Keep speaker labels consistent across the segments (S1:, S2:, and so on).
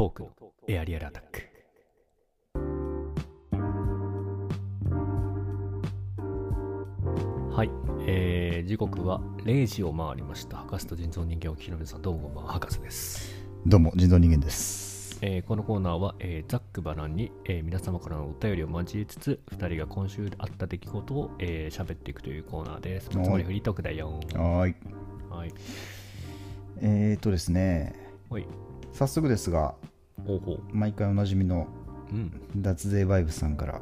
S1: トークのエアリアルアタック。はい、えー、時刻は0時を回りました。博士と人造人間を聞きの皆さん、どうもこんばんは、博士です。
S2: どうも、人造人間です。
S1: えーこのコーナーは、えーざっくばらんに、えー皆様からのお便りを交えつつ、2人が今週あった出来事を喋、えー喋っていくというコーナーです。つ
S2: はい
S1: まりフリートークだよ。
S2: はーい。
S1: はい。
S2: えーとですね、
S1: ほい。
S2: 早速ですが、
S1: ほうほう。
S2: 毎回おなじみの
S1: うん。
S2: 脱税バイブスさんから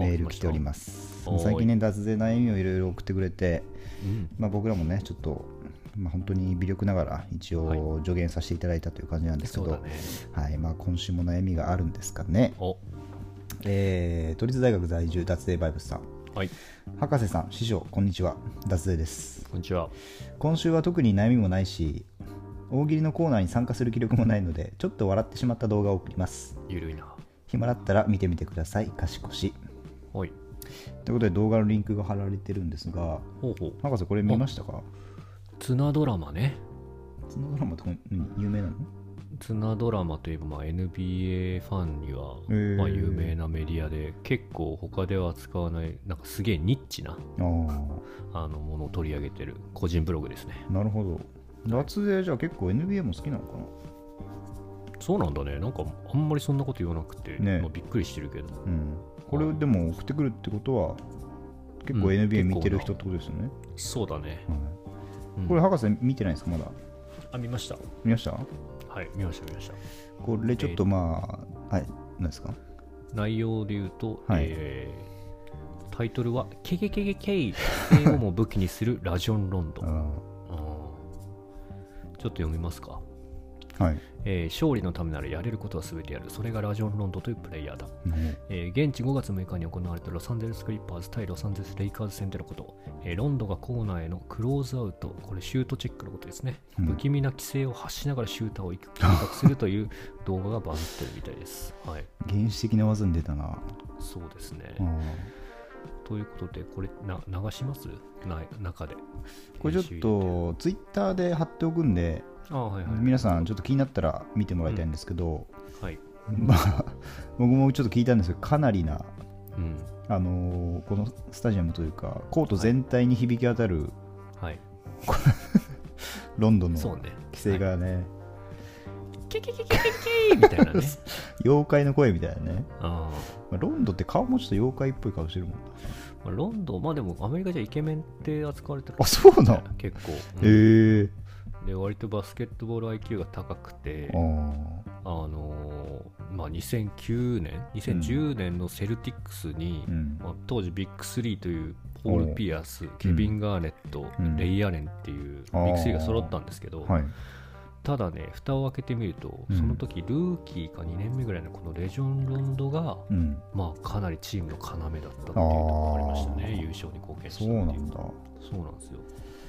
S2: メール来ており
S1: す。
S2: ます。
S1: はい
S2: 最近ね、脱税悩みをいろいろ送ってくれて、
S1: うん。
S2: まあ、僕らもね、ちょっと、まあ、本当に微力ながら一
S1: はい
S2: 応助言させていただいたという感じなんですけど、
S1: そうだね。
S2: はいまあ、今週も悩みがあるんですかね。
S1: お
S2: えー都立大学在住脱税バイブスさん。
S1: はい。
S2: 博士さん、師匠、こんにちは。脱税です。
S1: こんにちは。
S2: 今週は特に悩みもないし大喜利のコーナーに参加する気力もないのでちょっと笑ってしまった動画を送ります。
S1: ゆるいな。
S2: 暇だったら見てみてください。賢し。
S1: ほい。
S2: ということで動画のリンクが貼られてるんですが
S1: ほうほう。
S2: 博士これ見ましたか？
S1: ツナドラマね。
S2: そのドラマとか、うん、有名なの？
S1: ツナドラマといえば、まあ、NBA ファンには、まあ、有名なメディアで結構他では使わないなんかすげえニッチな
S2: あ
S1: あのものを取り上げてる個人ブログですね。
S2: あなるほど脱税じゃあ結構 NBA も好きなのかな？
S1: そうなんだね。なんかあんまりそんなこと言わなくて、
S2: ね。
S1: まあ、びっくりしてるけど。
S2: うん。これでも送ってくるってことは結構
S1: うん
S2: NBA 見てる人ってことですよね、
S1: そうだね、
S2: はい。
S1: うん。
S2: これ博士見てないですか？まだ。
S1: あ見ました。
S2: 見ました？
S1: はい見ました見ました。
S2: これちょっとまあ、はい何ですか？
S1: 内容で言うと、
S2: はい。
S1: えータイトルは「ケケケケケイ」英語も武器にするラジオンロンドン っと読みますか
S2: ーはい
S1: えー勝利のためならやれることは全てやる。それがラジオンロンドンというプレイヤーだ。えー現地5月6日に行われたロサンゼルスクリッパーズ対ロサンゼルスレイカーズ戦でのこと、えーロンドがコーナーへのクローズアウト、これシュートチェックのことですね。
S2: うん
S1: 不気味な規制を発しながらシューターを計画するという動画がバズってるみたいです。はい。
S2: 原始的な技に出たな。
S1: そうですね。
S2: うん
S1: ということで、これな流します？な中で。
S2: これちょっとツイッターで貼っておくんで、
S1: あーはいはい。
S2: 皆さんちょっと気になったら見てもらいたいんですけど、
S1: はい。
S2: まあ 僕もちょっと聞いたんですけどかなりな、
S1: うん。
S2: あのーこのスタジアムというかコート全体に響き当たる
S1: はい。
S2: ロンドンの。規制がね、
S1: キキキキキキキみたいなね。
S2: 妖怪の声みたいなね、
S1: あー
S2: まあロンドンって顔もちょっと妖怪っぽい顔してるもんな。
S1: まあロンドン、まあでもアメリカじゃイケメンって扱われてる、
S2: あそうなん
S1: 結構、
S2: へ
S1: うん。
S2: え。
S1: で。割とバスケットボール IQ が高くて、
S2: あ
S1: のーまあ、2009年、2010年のセルティックスに、
S2: うん。
S1: まあ、当時ビッグ3というポール・ピアス、ケビン・ガーネット、
S2: うん。
S1: レイ・アレンっていうビッグ3が揃ったんですけど、
S2: はい
S1: ただね、蓋を開けてみると、
S2: うん。
S1: その時ルーキーか2年目ぐらいのこのレジョン・ロンドが、
S2: うん。
S1: まあ、かなりチームの要だったっていうところがありましたね、優勝に貢献したっていう。
S2: なんだ。
S1: そうなんですよ。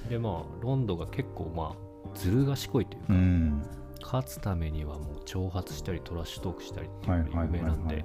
S1: で、まあ、ロンドが結構、まあ、ずる賢いというか、
S2: うん。
S1: 勝つためにはもう挑発したり、トラッシュトークしたりっていうのが有名なんで、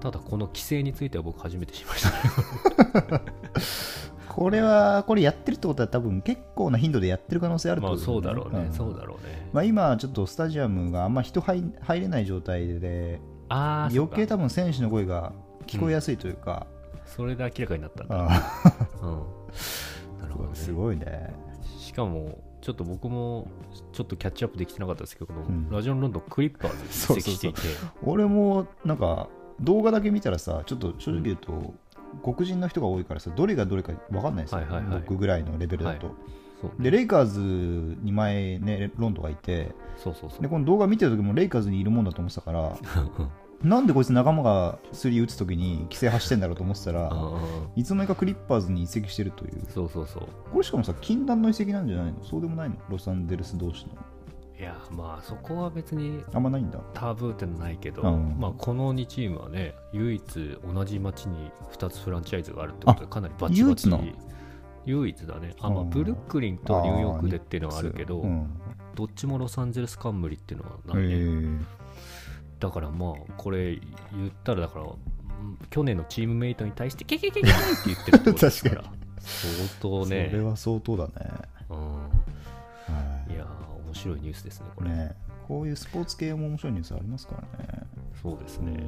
S1: ただ、この規制については僕、初めて知りました。ね。
S2: これはこれやってるってことは多分結構な頻度でやってる可能性あると
S1: そうだろうね、
S2: ん。
S1: そうだろうね。
S2: まあ、今ちょっとスタジアムがあんま人入入れない状態で余計
S1: 多
S2: 多分選手の声が聞こえやすいというか、
S1: それで明らかになったんだ。
S2: あ
S1: うん。なるほど
S2: ー
S1: ね。
S2: すごいね。
S1: しかも、ちょっと僕もちょっとキャッチアップできてなかったですけど、
S2: うん。
S1: ラジオンロンドンクリッパーズに移籍していて、
S2: 俺もなんか動画だけ見たらさちょっと正直言うと、黒人の人が多いからさどれがどれか分かんないですよ、
S1: はいはいはい。
S2: 僕ぐらいのレベルだと、
S1: そう
S2: でレイカーズに前ねロンドンがいて
S1: そうそうそう。
S2: でこの動画見てる時もレイカーズにいるもんだと思ってたから なんでこいつ仲間がスリー打つ時に規制走ってんだろうと思ってたらいつの間にかクリッパーズに移籍してるという。
S1: そうそうそう。
S2: これしかもさ禁断の移籍なんじゃないの？そうでもないの？ロサンゼルス同士の
S1: いやまあそこは別に
S2: あんまないんだ。
S1: タブーってのはないけど、
S2: うん。
S1: まあ、この2チームはね唯一同じ町に2つフランチャイズがあるってことでかなりバチバチ
S2: 唯一な
S1: 唯一だね。あ、まあ、
S2: うん
S1: ブルックリンとニューヨークでっていうのはあるけど、
S2: う。ん。
S1: どっちもロサンゼルス冠っていうのは
S2: へ
S1: ないね、
S2: ー
S1: だからまあこれ言ったらだからうん去年のチームメイトに対してケケケケケって言ってるってことですから。相当ね。
S2: それは相当だね、
S1: うん、
S2: はい
S1: やー面白いニュースですねこれ、
S2: いね、こういうスポーツ系も面白いニュースありますからね。
S1: そうですね。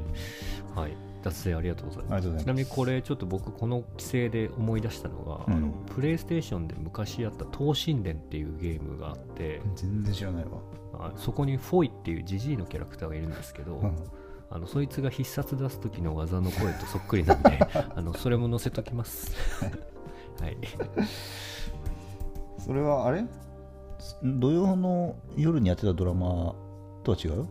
S1: はい。脱税ありがとうございます。
S2: ありがとうございます
S1: ちなみにこれちょっと僕この規制で思い出したのが、
S2: うん
S1: あのプレイステーションで昔やった東神殿っていうゲームがあって、
S2: 全然知らないわ。
S1: あそこにフォイっていうジジイのキャラクターがいるんですけど、
S2: うん
S1: あのそいつが必殺出す時の技の声とそっくりなんで あのそれも載せときます。はい。
S2: それはあれ？土曜の夜にやってたドラマとは違う？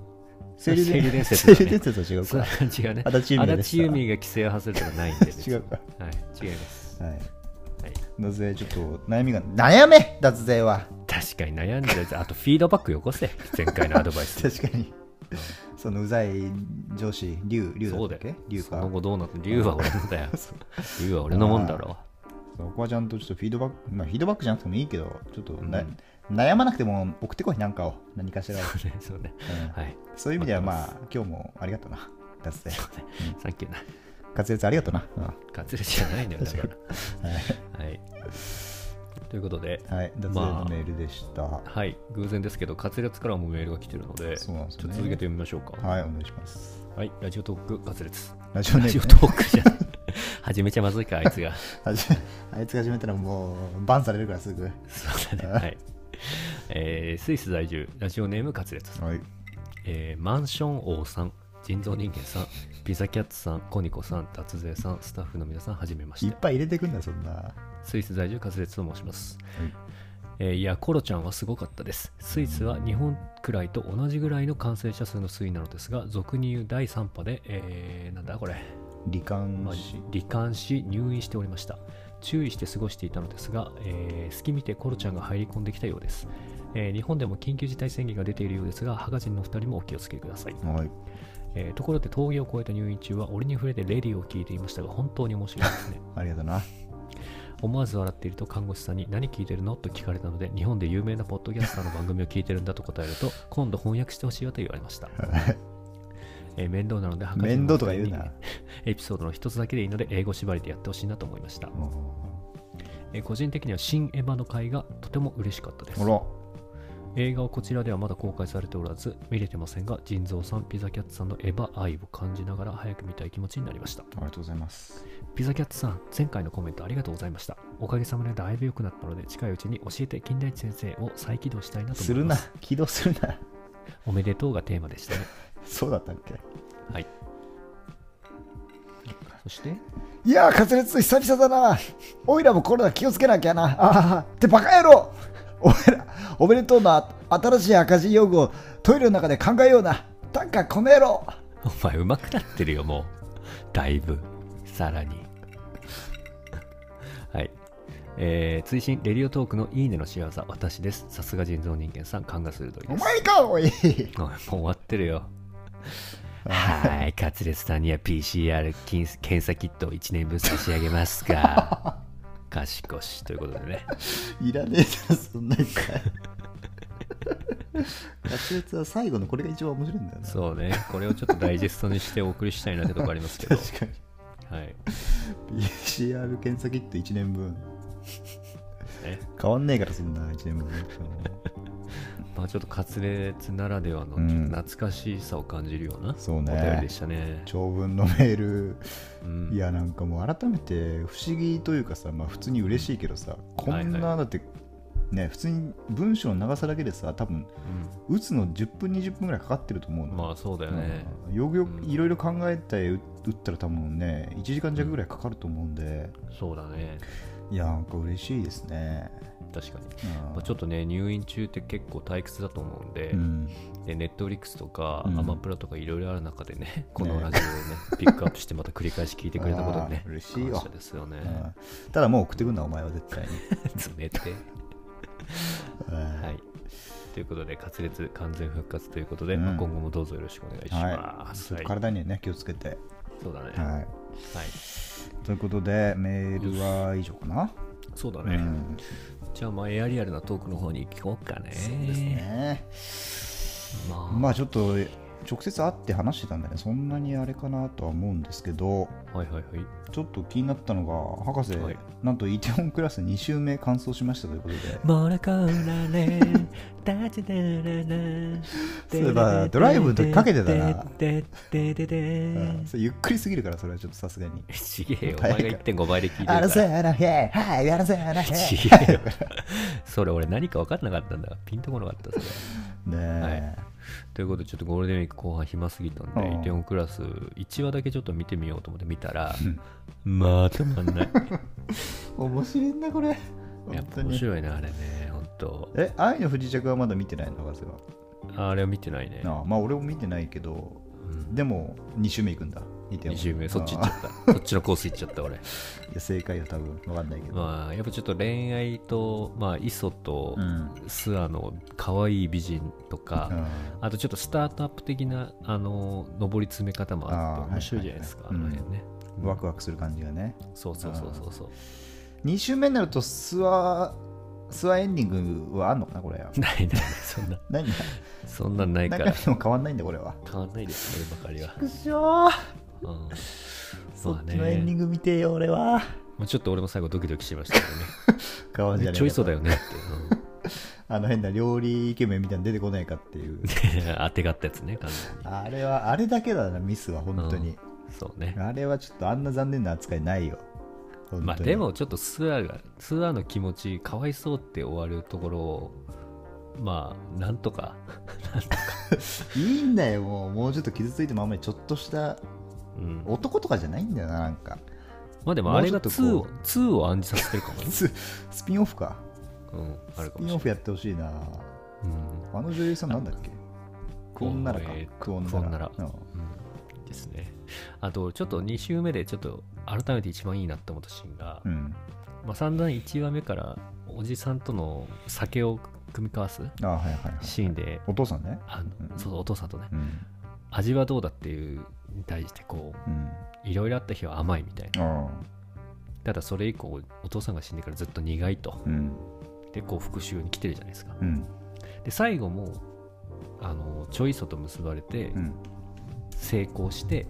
S1: 清流伝説だね。
S2: 清流伝説は違う
S1: それ
S2: か。
S1: は違うね。
S2: 足立由美
S1: が規制を外れたらないんで、別に
S2: 違うか。
S1: はい、違います。
S2: はい。
S1: はい。
S2: 脱税ちょっと悩みが悩め脱税は。
S1: 確かに悩んでる。あとフィードバックよこせ。前回のアドバイス
S2: 確かに。そのうざい上司龍龍だっけ？龍か。
S1: その後どうなって龍は俺のだよ。龍は俺のもんだろ。
S2: そこはちゃんとちょっとフィードバックまあフィードバックじゃなくてもいいけどちょっとな、
S1: うん
S2: 悩まなくても送ってこいなんかを。何かしらを、
S1: そうねそうね。
S2: うん。
S1: はい。
S2: そういう意味ではま
S1: 待
S2: あ今日もありがとうな。脱税
S1: サンキューな。
S2: 滑舌ありがとうな、うん。は
S1: ガツレじゃないのよだから。
S2: い。
S1: はい。ということで
S2: はい、脱税のメールでした、
S1: はい。偶然ですけど滑舌からもメールが来てるのでちょっ
S2: そうなんですよね。
S1: と続けて読みましょうか。
S2: はいお願いします。
S1: はい。ラジオトーク滑舌。
S2: ラジオネ
S1: ラジオ
S2: ーム、
S1: トークじゃん。始めちゃまずいかあいつが。
S2: はじあいつが始めたらもうバンされるからすぐ。
S1: そうだね。はいえースイス在住ラジオネーム滑舌
S2: はい。
S1: えーマンション王さん、人造人間さん、ピザキャッツさん、コニコさん、脱税さん、スタッフの皆さん、はじめまし。
S2: いってぱい入れてくんだそんな。
S1: スイス在住、滑舌と申します。
S2: はい。
S1: えーいや、コロちゃんはすごかったです。スイスは日本くらいと同じぐらいの感染者数の推移なのですが、俗に言う第3波で、えーなんだこれ、
S2: 罹患
S1: まあ
S2: し
S1: 罹患し入院しておりました注意して過ごしていたのですが、えー隙見てコロちゃんが入り込んできたようです、えー日本でも緊急事態宣言が出ているようですがハガジンの2人もお気をつけください、
S2: はい。
S1: えーところで峠を越えた入院中は俺に触れてレディを聞いていましたが本当に面白いですね。
S2: ありがとうな。
S1: 思わず笑っていると看護師さんに何聞いてるの？と聞かれたので日本で有名なポッドキャスターの番組を聞いてるんだと答えると今度翻訳してほしいわと言われました、えー面倒なのでハガジン
S2: 面
S1: の
S2: 倒とか言うな。
S1: エピソードの一つだけでいいので英語縛りでやってほしいなと思いました。えー個人的には新エヴァの回がとても嬉しかったです。映画はこちらではまだ公開されておらず見れてませんが腎臓さんピザキャッツさんのエヴァ愛を感じながら早く見たい気持ちになりました。
S2: ありがとうございます。
S1: ピザキャッツさん前回のコメントありがとうございました。おかげさまでだいぶ良くなったので近いうちに教えて金田一先生を再起動したいなと
S2: するな
S1: 思います。
S2: 起動するな。
S1: おめでとうがテーマでしたね
S2: そうだったっけ？
S1: はい。そして？
S2: いやー、滑舌久々だな。おいらもコロナ気をつけなきゃな。ああ、ってバカ野郎。おめら、おめでとうな。新しい赤字用語をトイレの中で考えような。たんか、この野郎。
S1: お前上手くなってるよもう。だいぶ。さらに。はい。えー、追伸レディオトークのいいねの仕業私です。さすが人造人間さん勘が鋭いです。
S2: お前か、おい。
S1: おいもう終わってるよはいカツレツさんには PCR 検検査キットを1年分差し上げますか 賢しということでね
S2: いらねえじゃん、そんないっぱい。滑舌は最後のこれが一番面白いんだよな。
S1: そうねこれをちょっとダイジェストにしてお送りしたいなってとこありますけど
S2: 確かに。
S1: はい
S2: PCR 検査キット1年分。
S1: ね
S2: 変わんねえから、そんな1年分。
S1: まあちょっとカツレツならではの
S2: うん
S1: 懐かしさを感じるような
S2: そう
S1: お便り
S2: ね
S1: で。したね。
S2: 長文のメール。
S1: うん
S2: いやなんかもう改めて不思議というかさ、まあ、普通に嬉しいけどさこん
S1: はい
S2: なだってね普通に文章の長さだけでさ多分打つの10分20分ぐらいかかってると思うの、
S1: うんまあそうだよね。
S2: うんよくよく
S1: うん
S2: いろいろ考えて打打ったら多分ね1時間弱ぐらいかかると思うんで、
S1: そうだね。
S2: いやなんか嬉しいですね、
S1: 確かに。
S2: うん
S1: まあ、ちょっとね、入院中って結構退屈だと思うんで、
S2: うん
S1: でネットフリックスとか、
S2: うん
S1: アマプラとかいろいろある中でね、このラジオをね、ピックアップしてまた繰り返し聞いてくれたことでね
S2: 嬉しいよ
S1: 感謝ですよね。
S2: うんただもう送ってくんなお前は絶対に、
S1: 冷て。
S2: うん
S1: はい。ということで、滑舌完全復活ということで、
S2: うん
S1: まあ今後もどうぞよろしくお願いし
S2: はい
S1: ます。はい
S2: 体にはね気をつけて、
S1: そうだね。
S2: はい、
S1: はい。
S2: ということでメールは以上かな、
S1: そうだね。
S2: うん
S1: じゃあ、まあ、エアリアルなトークの方に行こうかね。
S2: そうですね
S1: まあ、
S2: まあちょっと直接会って話してたんだよねそんなにあれかなとは思うんですけど
S1: はいはいはい。
S2: ちょっと気になったのが博士、
S1: はい。
S2: なんとイテウォンクラス2週目完走しましたということで。
S1: モナコラレダチダララ
S2: そういえばドライブの時かけてたな。ゆっくりすぎるからそれはちょっとさすがに。
S1: ちげえよ、お前が。1.5倍で聞いてる
S2: あらせ
S1: から。
S2: やなへはいあらせやなへ
S1: ちげえよ。それ俺何か分かんなかったんだ。ピンとこなかった、それ。
S2: ねえ、
S1: はいということで、ちょっとゴールデンウィーク後半暇すぎたんで、
S2: うん。
S1: イテオンクラス1話だけちょっと見てみようと思って見たら、まあ止まんない。
S2: 面白いんだこれ。
S1: やっぱ面
S2: い
S1: 白いね、あれね、ほんと。
S2: え愛の不時着はまだ見てないの博士は。
S1: あれは見てないね。
S2: ああまあ俺も見てないけど
S1: うん。
S2: でも2週目行くんだイテウォン
S1: 2周目、そっち行っちゃ
S2: あ
S1: った。そっちのコース行っちゃった、俺。
S2: あいや正解よ多分分かんないけど、
S1: まあ、やっぱちょっと恋愛と、まあ、磯と
S2: うん。
S1: スアの可愛い美人とか、
S2: うん。
S1: あとちょっとスタートアップ的な、あの、上り詰め方もあって面白いじゃないですか、
S2: はいはいはい
S1: あの辺ね。うん。
S2: ワクワクする感じがね。
S1: そうそうそうそうそう。
S2: 2週目になるとスワスワエンディングはあんのかなこれ
S1: ないないない、そんな、
S2: 何
S1: そんなんないから、
S2: 中身も変わんないんだこれは。
S1: 変わんないです、こればかりは。
S2: くしょー
S1: うん。
S2: そ
S1: まあ
S2: っちのエンディン
S1: ね、
S2: グ見てよ俺は。
S1: まあちょっと俺も最後ドキドキしましたけ
S2: 変わんじゃ。
S1: ちょいそうだよねって。
S2: あの変な料理イケメンみたいなの出てこないかっていう。
S1: うん当てがったやつね、完全に。
S2: あれはあれだけだなミスは本当に、
S1: そうね。
S2: あれはちょっとあんな残念な扱いないよ。本当に。
S1: まあでもちょっとツアーが、ツアーの気持ち、かわいそうって終わるところを、まあ、なんとか、
S2: いいんだよもう。もうちょっと傷ついてもあんまりちょっとした
S1: うん。
S2: 男とかじゃないんだよななんか。
S1: まあでもあれが
S2: もうちょっと
S1: 2
S2: こ
S1: を、2を暗示させてるかもね。
S2: ス スピンオフか。
S1: うん、ある
S2: ス
S1: かもしれない。
S2: ピンオフやってほしいな。
S1: うん。
S2: あの女優さんなんだっけ？クオンナラか。
S1: えー
S2: クオン
S1: クオンナラ
S2: うん。
S1: うん。ですね。あと、ちょっと2週目でちょっと改めて一番いいなって思ったシーンが、
S2: うん。
S1: まあ、散々1話目からおじさんとの酒を組み交わすシーンで、
S2: お父さんね。
S1: あの
S2: うん。
S1: そうお父さんとね、
S2: うん。
S1: 味はどうだっていうに対してこ
S2: う
S1: いろいろあった日は甘いみたいな。
S2: あ
S1: ただそれ以降お父さんが死んでからずっと苦いと。
S2: うん。
S1: でこう復讐に来てるじゃないですか。
S2: うん。
S1: で最後もあのチョイソと結ばれて
S2: うん。
S1: 成功して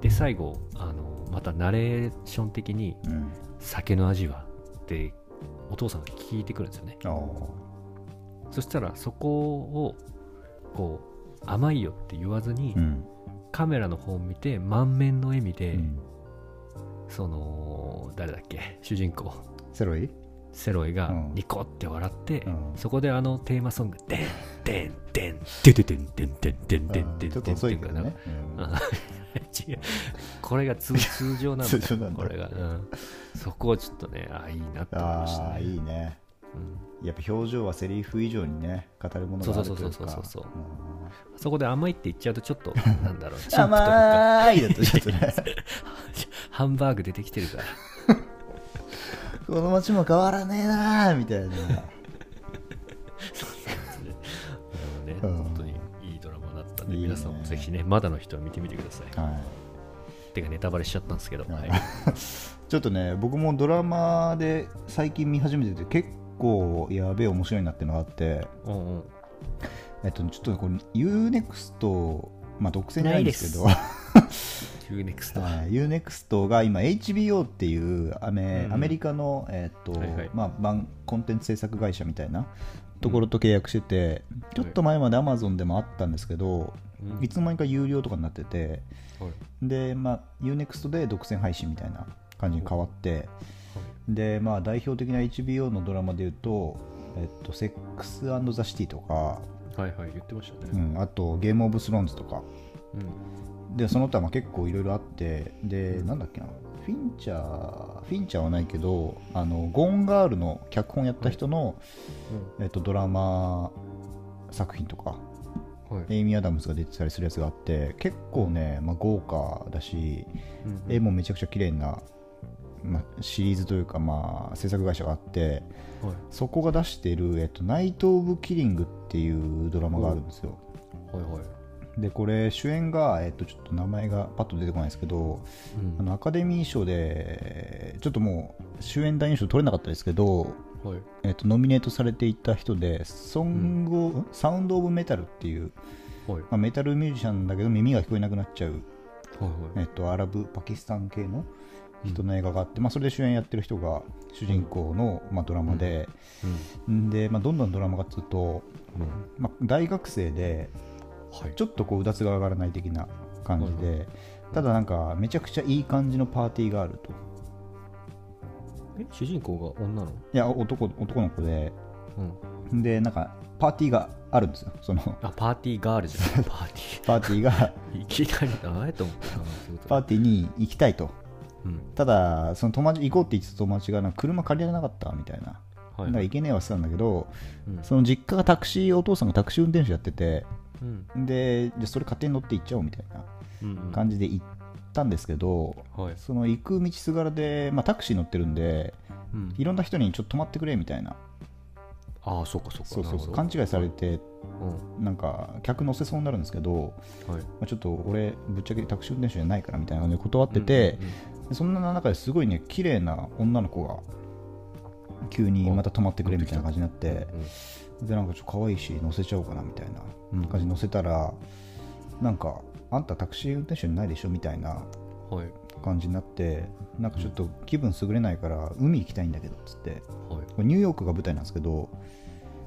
S1: で最後あのまたナレーション的に
S2: うん。
S1: 酒の味は？ってお父さんが聞いてくるんですよね。そしたらそこをこう甘いよって言わずに、
S2: うん
S1: カメラの方を見て満面の笑みで、
S2: うん。
S1: その誰だっけ？主人公。
S2: セロイ？
S1: セロイが
S2: うん。
S1: ニコって笑って、
S2: うん。
S1: そこであのテーマソング「でん。でんでんでんでんでんでんでんでんでん
S2: っと
S1: でん
S2: 遅いけどね
S1: あ違うこれが通通常なんだよこれが、うん、そこはちょっとねあいいなって思いました
S2: ああ
S1: ね
S2: いいね
S1: うん
S2: やっぱ表情はセリフ以上にね語るものがあるというか。
S1: そうそうそうそうそう
S2: う。ん
S1: そこで甘いって言っちゃうとちょっとなんだろう。
S2: 甘いだとちょっとね
S1: ハンバーグ出てきてるから。
S2: この街も変わらねえなーみたいな。
S1: ね、
S2: うん。
S1: 本当にいいドラマだったんで、
S2: いいね。
S1: 皆さんもぜひね、まだの人は見てみてください。
S2: は
S1: てか、ネタバレしちゃったんですけど、
S2: い、
S1: はい。
S2: ちょっとね僕もドラマで最近見始めてて結構やべえ面白いなっていうのがあって
S1: うんうん。
S2: えっとちょっとこれ UNEXT まあ独占じゃないんですけど。
S1: UNEXT は。
S2: はい。UNEXT が今 HBO っていうアメ,、
S1: うん
S2: アメリカの、えっと
S1: はいはい。
S2: まあ、版コンテンツ制作会社みたいなところと契約してて、ちょっと前まで Amazon でもあったんですけど、
S1: うん。
S2: いつの間にか有料とかになってて
S1: はい。
S2: で、まあ、UNEXT で独占配信みたいな感じに変わってで、まあ、代表的な HBO のドラマでいうと「えっと、セックスザ・シティ」とか、
S1: はいはい、言ってましたね。
S2: うん、あと「ゲーム・オブ・スローンズ」とか
S1: うん。
S2: でその他まあ結構いろいろあってでなんだっけなフィンチャーフィンチャーはないけどあのゴーンガールの脚本やった人の、えっと、ドラマ作品とか
S1: はい。
S2: エイミー・アダムスが出てたりするやつがあって結構ね、まあ、豪華だし
S1: うん
S2: 絵もめちゃくちゃ綺麗な、まあ、シリーズというか、まあ、制作会社があって
S1: はい。
S2: そこが出している、えっと「ナイト・オブ・キリング」っていうドラマがあるんですよ
S1: はいはい。
S2: でこれ主演が、えっと、ちょっと名前がパッと出てこないですけど
S1: うん
S2: あのアカデミー賞でちょっともう主演男優賞取れなかったですけど、
S1: はい。
S2: えっとノミネートされていた人でソング、サウンド・オブ・メタルっていう
S1: はい
S2: まあ、メタルミュージシャンだけど耳が聞こえなくなっちゃう、
S1: はい
S2: えっと、アラブパキスタン系の人の映画があって、まあ、それで主演やってる人が主人公の、まあ、ドラマで、ん。でまあ、どんどんドラマがつうと、
S1: うん。うん
S2: まあ、大学生で
S1: はい。
S2: ちょっとこううだつが上がらない的な感じで、ただなんかめちゃくちゃいい感じのパーティーがあると。
S1: え？主人公が女の？
S2: いや男男の子で。
S1: うん。
S2: でなんかパーティーがあるんですよその。
S1: あパーティーガールじゃないパーティ
S2: パーティーが。
S1: ー いきなりだあえと思ってあそういうこと。
S2: パーティーに行きたいと
S1: うん。
S2: ただその友達行こうって言ってた友達がなんか車借りられなかったみたいな、
S1: はい。
S2: だから行けねえわってたんだけど
S1: うん。
S2: その実家がタクシーお父さんがタクシー運転手やってて
S1: うん。
S2: でじゃあそれ勝手に乗って行っちゃおうみたいな
S1: うんうん。
S2: 感じで行ったんですけど、
S1: はい。
S2: その行く道すがらで、まあ、タクシー乗ってるんで
S1: うん。
S2: いろんな人にちょっと止まってくれみたいな。
S1: ああそうかそうか。
S2: そうそうそう。勘違いされて
S1: ほど
S2: なんか客乗せそうになるんですけど、
S1: うんはい。
S2: まあ、ちょっと俺ぶっちゃけタクシー運転手じゃないからみたいな感じで断ってて、でそんな中ですごいね綺麗な女の子が急にまた止まってくれみたいな感じになってでなんかちょっと可愛いし乗せちゃおうかなみたい
S1: うん。
S2: な感じで乗せたらなんかあんたタクシー運転手じゃないでしょみたいな
S1: うんはい。
S2: 感じになってなんかちょっと気分優れないから海行きたいんだけどっつって。
S1: はい。
S2: ニューヨークが舞台なんですけど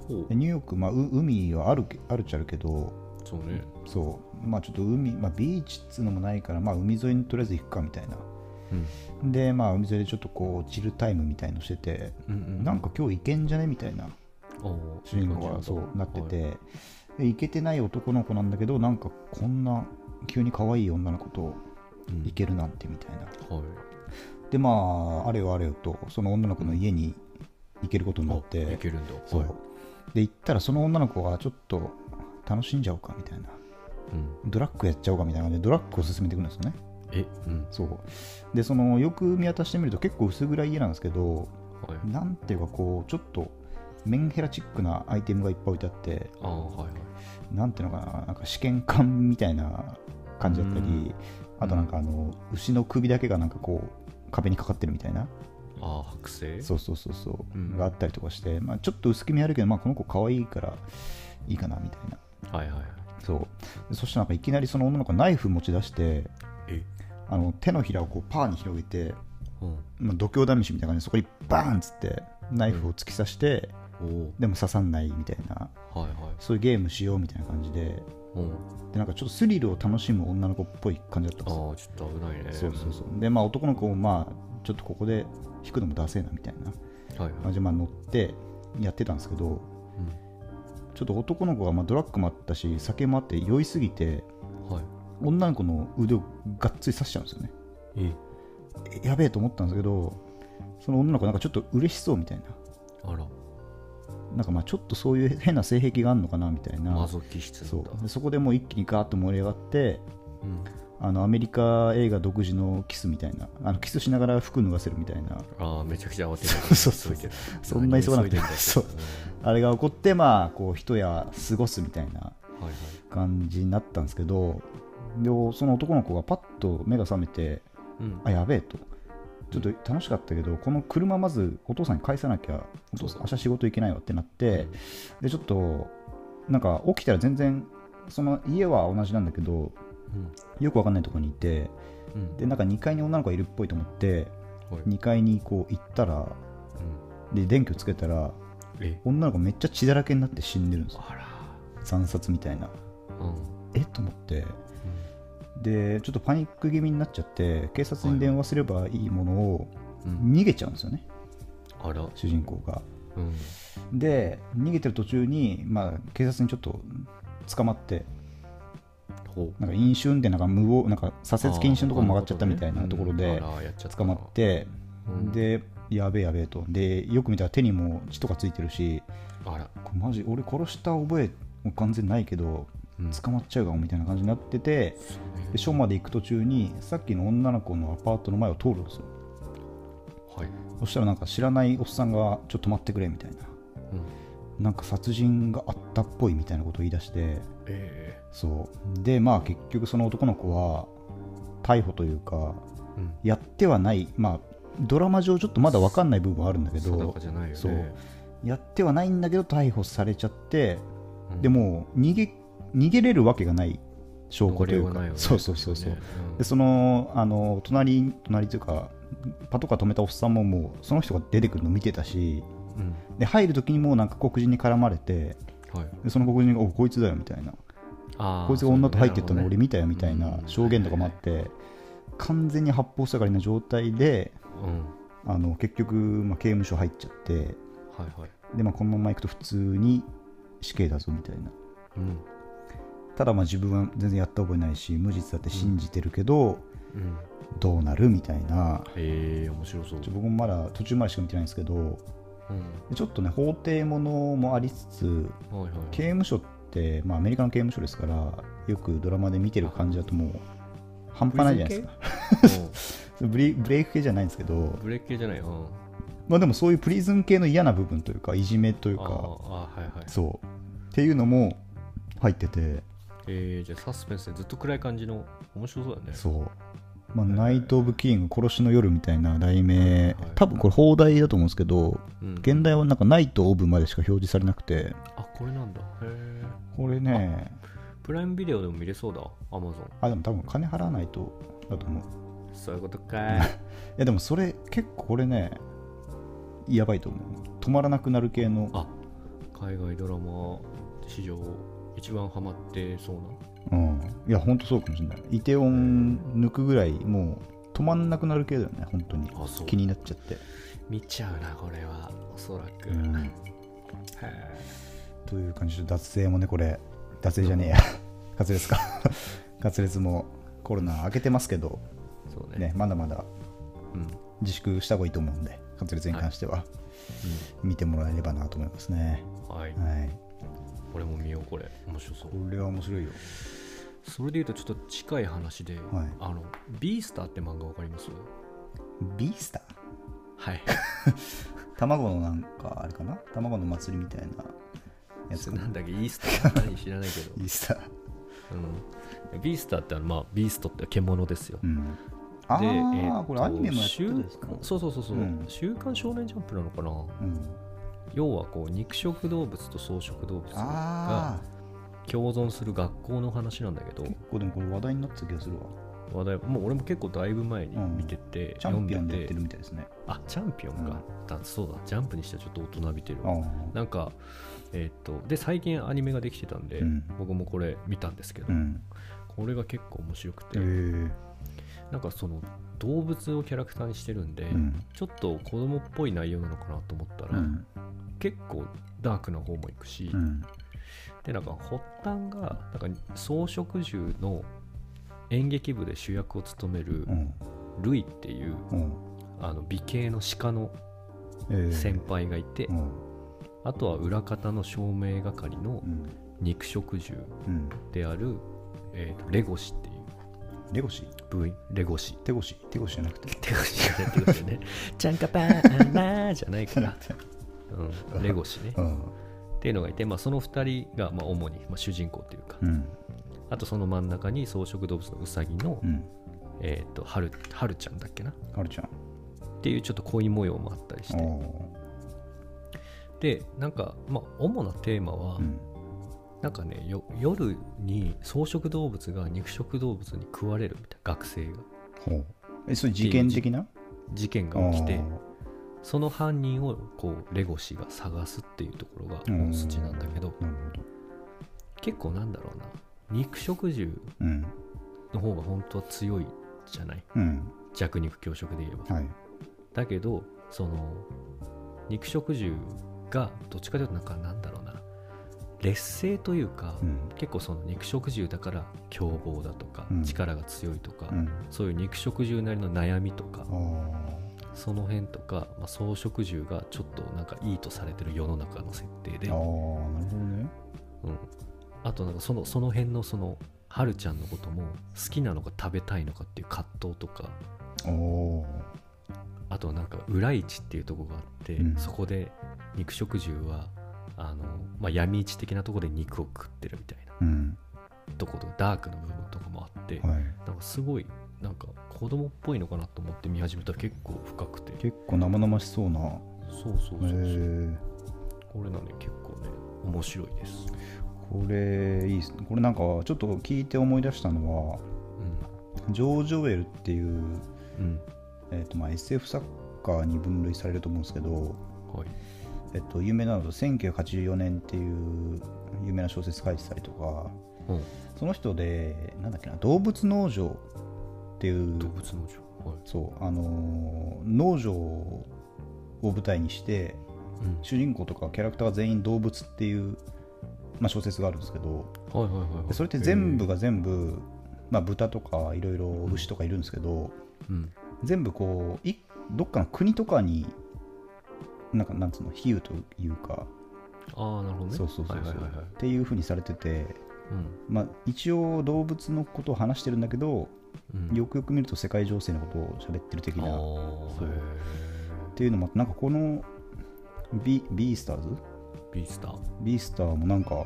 S2: ニューヨーク、まあ、う海はあるけあるっちゃあるけど
S1: そうね。
S2: そう。まあちょっと海、まあ、ビーチっつうのもないから、まあ、海沿いにとりあえず行くかみたいな
S1: うん。
S2: でまあ海沿いでちょっとこうチルタイムみたいのしてて、
S1: うんうん。
S2: なんか今日行けんじゃねみたいな主人公がそうなってて、
S1: はい
S2: で行けてない男の子なんだけどなんかこんな急に可愛い女の子と
S1: うん。
S2: 行けるなんてみたいな、
S1: はい。
S2: でまああれよあれよとその女の子の家に行けることになって、
S1: あいけるんだ。
S2: そう、
S1: はい。
S2: で行ったらその女の子がちょっと楽しんじゃおうかみたいな。
S1: うん。
S2: ドラッグやっちゃおうかみたいな感じでドラッグを進めていくんですよね
S1: えうん。
S2: そう。でそのよく見渡してみると結構薄暗い家なんですけど
S1: はい。
S2: なんていうかこうちょっとメンヘラチックなアイテムがいっぱい置いてあって
S1: ああはいはい。
S2: なんていうのかななんか試験管みたいな感じだった
S1: う
S2: りあとなんかあの牛の首だけがなんかこう壁にかかってるみたいな。
S1: ああ剥製？
S2: そうそうそうそう、
S1: うん。
S2: があったりとかして、まあ、ちょっと薄気味あるけど、まあ、この子可愛いからいいかなみたいな。
S1: はいはいはい。
S2: そう。でそしてなんかいきなりその女の子がナイフ持ち出して
S1: え？
S2: あの手のひらをこうパーに広げて、
S1: うん。
S2: まあ、度胸試しみたいな感じでそこにバーンっつってナイフを突き刺して、
S1: おお
S2: でも刺さんないみたいな
S1: はいはい。
S2: そういうゲームしようみたいな感じで
S1: うん。
S2: でなんかちょっとスリルを楽しむ女の子っぽい感じだったん
S1: ああ
S2: ですよ。
S1: ちょっと危ないね。
S2: そうそうそう。でまあ男の子もまあちょっとここで引くのもダセえなみたいな
S1: はいはい。
S2: 感じでまあ乗ってやってたんですけどちょっと男の子がまあドラッグもあったし酒もあって酔いすぎて
S1: うんはい
S2: 女の子の腕をがっつり刺しちゃうんですよね。
S1: え
S2: え。やべえと思ったんですけどその女の子なんかちょっと嬉しそうみたいな。
S1: あら。
S2: なんかまあちょっとそういう変な性癖があるのかなみたいな。
S1: マゾキ質
S2: そう。でそこでもう一気にガーッと盛り上がって
S1: うん。
S2: あのアメリカ映画独自のキスみたいな。あのキスしながら服脱がせるみたいな。
S1: ああめちゃくちゃ慌てる。
S2: そうそうそんな急がなくてそう。あれが起こってまあこう一夜過ごすみたいな感じになったんですけどでその男の子がパッと目が覚めて
S1: うん。
S2: あやべえと。ちょっと楽しかったけどこの車まずお父さんに返さなきゃお父さん。明日仕事行けないわってなってでちょっとなんか起きたら全然その家は同じなんだけどよくわかんないところにいて
S1: うん。うん
S2: でなんか2階に女の子がいるっぽいと思って
S1: はい。
S2: 2階にこう行ったらで電気をつけたら女の子めっちゃ血だらけになって死んでるんですよ。
S1: あら。
S2: 惨殺みたいな。
S1: うん。
S2: え？と思ってでちょっとパニック気味になっちゃって警察に電話すればいいものを
S1: うん。
S2: 逃げちゃうんですよね。
S1: あら。
S2: 主人公が。
S1: うん。
S2: で逃げてる途中に、まあ、警察にちょっと捕まってなんか飲酒運転なんか無謀なんか左折禁止のところ曲がっちゃったみたいなところで捕まって
S1: うん。
S2: でやべえやべえと。でよく見たら手にも血とかついてるし
S1: あら。
S2: マジ俺殺した覚えも完全ないけど
S1: うん
S2: 捕まっちゃうかもみたいな感じになっててで署まで行く途中にさっきの女の子のアパートの前を通るんですよ。
S1: はい。
S2: そしたらなんか知らないおっさんがちょっと止まってくれみたいな。
S1: うん。
S2: なんか殺人があったっぽいみたいなことを言い出して
S1: え
S2: そう。でまあ結局その男の子は逮捕というか
S1: えうん。
S2: やってはないまあドラマ上ちょっとまだ分かんない部分はあるんだけ
S1: 定
S2: どそう。やってはないんだけど逮捕されちゃって
S1: うん。
S2: でも逃げ逃げれるわけがない証拠というか、
S1: ね。
S2: そうそうそうそう、
S1: 確かにね
S2: でそのあの隣隣というかパトカー止めたおっさんももうその人が出てくるの見てたし
S1: うん。
S2: で入る時にもうなんか黒人に絡まれて
S1: うんはい。
S2: でその黒人が「おこいつだよ」みたいな。こいつが女と入ってったの俺見たよみたいな証言とかもあって完全に発砲したがりな状態で
S1: うん。
S2: あの結局、まあ、刑務所入っちゃって
S1: はいはい。
S2: で、まあ、このまま行くと普通に死刑だぞみたいな。
S1: うん
S2: ただまあ自分は全然やった覚えないし無実だって信じてるけど、
S1: うん。
S2: どうなるみたいな。
S1: へえ面白そう。
S2: 僕もまだ途中までしか見てないんですけど
S1: うん。
S2: ちょっとね法廷ものもありつつ
S1: はいはい。
S2: 刑務所って、まあ、アメリカの刑務所ですからよくドラマで見てる感じだともう半端ないじゃないですか。ブレ ブレイク系じゃないんですけど。
S1: うんブレーキ系じゃないうん。
S2: まあでもそういうプリズン系の嫌な部分というかいじめというか
S1: はいはい。
S2: そう。っていうのも入ってて
S1: えー、じゃあサスペンスでずっと暗い感じの面白そうだね。
S2: そう、まあ、ナイト・オブ・キリング殺しの夜みたいな題名、
S1: はい
S2: 多分これ放題だと思うんですけど
S1: うん、
S2: 現代はなんかナイト・オブまでしか表示されなくて。
S1: あこれなんだ。へえ
S2: これね
S1: プライムビデオでも見れそうだアマゾン。
S2: あでも多分金払わないとだと思う。
S1: そういうことか。
S2: いやでもそれ結構これねやばいと思う。止まらなくなる系の。
S1: あ海外ドラマ史上一番ハマってそうな。
S2: うん。いやほんとそうかもしれない。イテオン抜くぐらいもう止まんなくなる系だよね本当に。
S1: あそう。
S2: 気になっちゃって。
S1: 見ちゃうなこれは。おそらく、
S2: うん。
S1: へ
S2: という感じで脱税もねこれ。脱税じゃねえや。滑舌か。滑舌もコロナ明けてますけど。
S1: ーそうね。
S2: ねまだまだ
S1: うん。
S2: 自粛した方がいいと思うんで滑舌に関しては。見てもらえればなと思いますね。
S1: うんはい。
S2: はい
S1: 俺も見ようこれ。面白そう。
S2: これは面白いよ。
S1: それでいうとちょっと近い話で、
S2: はい。
S1: あのビースターって漫画わかります？
S2: ビースター？
S1: はい。
S2: 卵のなんかあれかな？卵の祭りみたいなやつかな？
S1: なんだっけ？イースター何知らないけど。
S2: ビースター。
S1: うん、ビースターってあの、まあ、ビーストって獣ですよ。
S2: うん。ああ、
S1: でえー
S2: これアニメもやって
S1: 週
S2: るんですか？
S1: そうそうそうそう、
S2: うん。
S1: 週刊少年ジャンプなのかな？
S2: うん
S1: 要はこう肉食動物と草食動物が
S2: あ
S1: 共存する学校の話なんだけど
S2: あ結構でもこれ話題になってた気がするわ。
S1: 話題もう俺も結構だいぶ前に見てて、
S2: チャンピオンでやっ
S1: て
S2: るみたいですね。
S1: あチャンピオンか、だそうだ。ジャンプにしてはちょっと大人びてる
S2: ああ
S1: なんかえーっとで最近アニメができてたんで、
S2: うん。
S1: 僕もこれ見たんですけど、
S2: うん。
S1: これが結構面白くて、
S2: へえ
S1: なんかその動物をキャラクターにしてるんで、
S2: うん。
S1: ちょっと子供っぽい内容なのかなと思ったら、
S2: うん。
S1: 結構ダークな方もいくし、
S2: うん。
S1: でなんか発端がなんか草食獣の演劇部で主役を務める
S2: うん。
S1: ルイっていう
S2: うん。
S1: あの美形の鹿の
S2: ええ。
S1: 先輩がいて、
S2: うん。
S1: あとは裏方の照明係の
S2: うん
S1: 肉食獣
S2: うん
S1: である、えーとレゴシっていう
S2: レゴシ？
S1: 部員レゴシ。
S2: 手越手越じゃなくて。
S1: 手ゴシじゃない手ゴシね。ちゃんかぱーなーじゃないから、うん、レゴシね。
S2: うん。
S1: っていうのがいて、まあ、その2人がまあ主に、まあ、主人公というか、
S2: うん。
S1: あとその真ん中に草食動物のウサギの、
S2: うん。
S1: えっ、とはるはるちゃんだっけな。っ
S2: はるちゃん。
S1: ていうちょっと恋模様もあったりして。
S2: お
S1: でなんか、まあ、主なテーマは、
S2: ーうん
S1: なんかねよ夜に草食動物が肉食動物に食われるみたいな学生が。
S2: ほう。えそれ事件的な？
S1: 事件が起きて
S2: あ
S1: その犯人をこうレゴシが探すっていうところが本筋なんだけど。結構なんだろうな。肉食獣
S2: うん。
S1: の方が本当は強いじゃない？
S2: うん。
S1: 弱肉強食で言えば。
S2: はい。
S1: だけどその肉食獣がどっちかというとなんかなんだろうな劣勢というか、
S2: うん。
S1: 結構その肉食獣だから凶暴だとか、
S2: うん。
S1: 力が強いとか、
S2: うん。
S1: そういう肉食獣なりの悩みとかその辺とか、まあ、草食獣がちょっとなんかいいとされてる世の中の設定で、
S2: あなるほどね。
S1: あとなんかそのその辺のそのはるちゃんのことも好きなのか食べたいのかっていう葛藤とか。あとなんか裏市っていうところがあって、
S2: うん。
S1: そこで肉食獣はあの、まあ、闇市的なところで肉を食ってるみたいな。
S2: うん。
S1: ところダークな部分とかもあって、
S2: はい。
S1: なんかすごいなんか子供っぽいのかなと思って見始めたら結構深くて。
S2: 結構生々しそうな。
S1: そうそうそうそう、これなんで結構ね面白いです。
S2: ここれいいっす。ねこれなんかちょっと聞いて思い出したのはジョージ・オエルっていう、
S1: うん。うん
S2: えーとまあ、SF 作家に分類されると思うんですけど、
S1: はい
S2: えっと、有名なのと1984年っていう有名な小説書いてたりとか
S1: うん。
S2: その人でなんだっけな動物農場っていう
S1: 動物農場。はい。
S2: そうあのー農場を舞台にして
S1: うん。
S2: 主人公とかキャラクターが全員動物っていう、まあ、小説があるんですけど
S1: はいはいはいはい。
S2: でそれって全部が全部、まあ、豚とかいろいろ牛とかいるんですけど
S1: うん。
S2: 全部こういどっかの国とかになんかなんつうの比喩というか
S1: ああなるほどね。
S2: そうそうそうっていうふうにされてて、
S1: うん。
S2: まあ、一応動物のことを話してるんだけど、
S1: うん。
S2: よくよく見ると世界情勢のことを喋ってる的な。そう。
S1: へ
S2: ていうのもなんかこのビビースターズ
S1: ービースター
S2: ビースターもなんか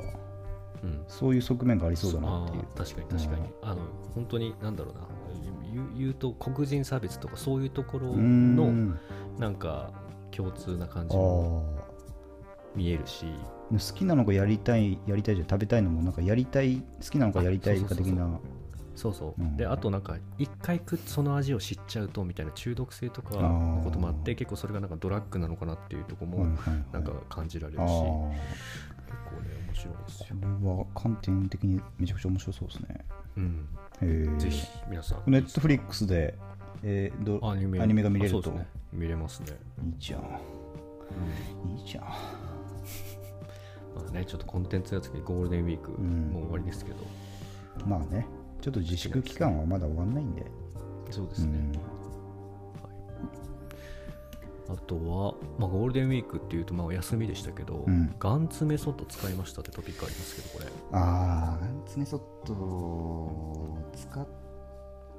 S1: うん。
S2: そういう側面がありそうだなっていう。
S1: 確かに確かに、あの本当になんだろうな。言う言うと黒人差別とかそういうところの
S2: ん。
S1: なんか共通な感
S2: あ
S1: じも
S2: ー。
S1: 見えるし。
S2: 好きなのかやりたいやりたいじゃん食べたいのもなんかやりたい好きなのかやりたいか的な。
S1: そうそう、
S2: うん。
S1: であとなんか一回食っその味を知っちゃうとみたいな中毒性とかのこともあって結構それがなんかドラッグなのかなっていうところも
S2: はいはいはい。
S1: なんか感じられるし、
S2: あー。
S1: 結構ね面白いですよ、
S2: これは観点的にめちゃくちゃ面白そうですね。
S1: うん、ぜひ皆さん。
S2: ネットフリックスで、えーど
S1: アニメ
S2: アニメが見れると。
S1: ね。見れますね、
S2: いいじゃん。
S1: うん。
S2: いいじゃん。
S1: まあね、ちょっとコンテンツがつきゴールデンウィーク
S2: ん。
S1: もう終わりですけど、
S2: まあね。ちょっと自粛期間はまだ終わんないんで。
S1: そうですね、
S2: うん。
S1: あとは、まあ、ゴールデンウィークっていうとまあお休みでしたけど、
S2: うん。
S1: ガンツメソッド使いましたってトピックありますけどこれ。
S2: ああガンツメソッド使っ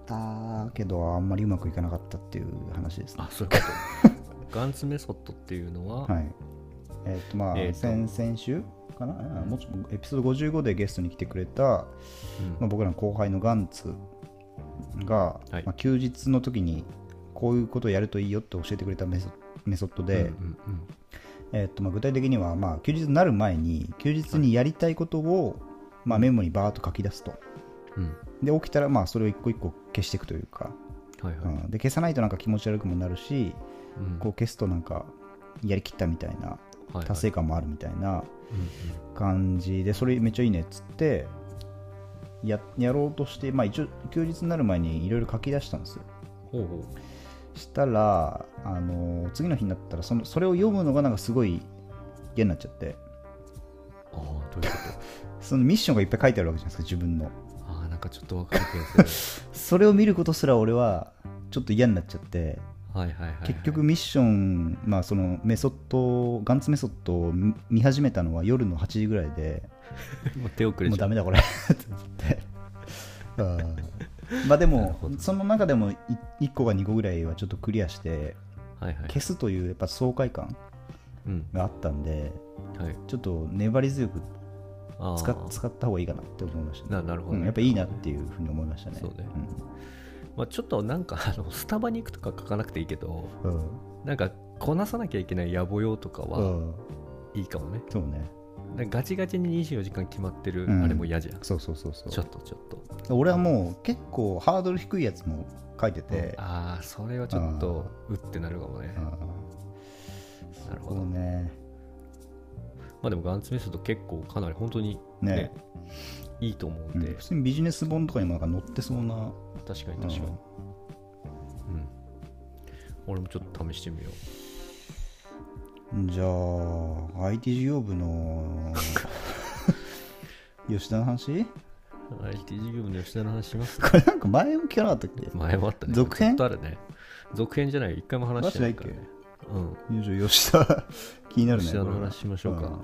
S2: たけどあんまりうまくいかなかったっていう話ですね。
S1: あそういうこと ガンツメソッドっていうのは、
S2: はい。えっ、とまあ、
S1: え
S2: 先々週かな？うちょっとエピソード55でゲストに来てくれた、
S1: うん。
S2: まあ、僕らの後輩のガンツが、
S1: はい。
S2: まあ、休日の時にこういうことをやるといいよって教えてくれたメソメソッドで、
S1: うんうん
S2: えっとまあ、具体的には、まあ、休日になる前に休日にやりたいことを、まあ、メモにバーッと書き出すと。
S1: うん
S2: で起きたらまあそれを一個一個消していくというか、
S1: はいはい、
S2: うん。で消さないとなんか気持ち悪くもなるし
S1: うん。
S2: こう消すとなんかやりきったみたいな達成感もあるみたいな感じでそれめっちゃいいねっつってややろうとして、まあ、一応休日になる前にいろいろ書き出したんですよ。
S1: ほうほう。
S2: したら、あの次の日になったらそのそれを読むのがなんかすごい嫌になっちゃって。
S1: ああどういうこ
S2: そのミッションがいっぱい書いてあるわけじゃないですか自分の
S1: かちょっとわかる気がす
S2: それを見ることすら俺はちょっと嫌になっちゃって。
S1: るはいはいはい、はい、
S2: 結局ミッション、まあ、そのメソッドガンツメソッドを見見始めたのは夜の8時ぐらいで。
S1: もう手遅れ
S2: もうダメだこれ。って思って。うんまあでもその中でも1個か2個ぐらいはちょっとクリアして
S1: はいはい。
S2: 消すというやっぱ爽快感
S1: うん。
S2: があったんで
S1: はい。
S2: ちょっと粘り強く
S1: あ
S2: 使使った方がいいかなって思いましたね。
S1: ななるほどね、
S2: うんやっぱいいなっていうふうに思いましたね。
S1: そうね。まあ、ちょっとなんかあのスタバに行くとか書かなくていいけど
S2: うん。うん
S1: なんかこなさなきゃいけない野暮用とか
S2: う
S1: は
S2: ん。
S1: いいかもね、
S2: そうね。
S1: ガチガチに24時間決まってる
S2: うん。
S1: あれも嫌じゃん、
S2: そうそうそうそう。
S1: ちょっとちょっと。
S2: 俺はもう結構ハードル低いやつも書いてて、
S1: ああそれはちょっとうってなるかもね、
S2: うん。
S1: なるほ
S2: こ
S1: ど
S2: うね
S1: まあでもガンツメソッド結構かなり本当にね
S2: ね。
S1: いいと思う
S2: うん。ん
S1: で、
S2: 普通にビジネス本とかにもなんか載ってそうな。
S1: 確かに確かに、うん。俺もちょっと試してみよ
S2: じゃあ IT 事業部の 吉田の話？
S1: う IT 事業部の吉田の話します？
S2: これなんか前も聞かなかったっけ？
S1: 前もあったね。
S2: 続編？
S1: あるね。続編じゃない。一回も話してないからねうん。
S2: 吉 田気になるね。
S1: 吉田の話しましょうか、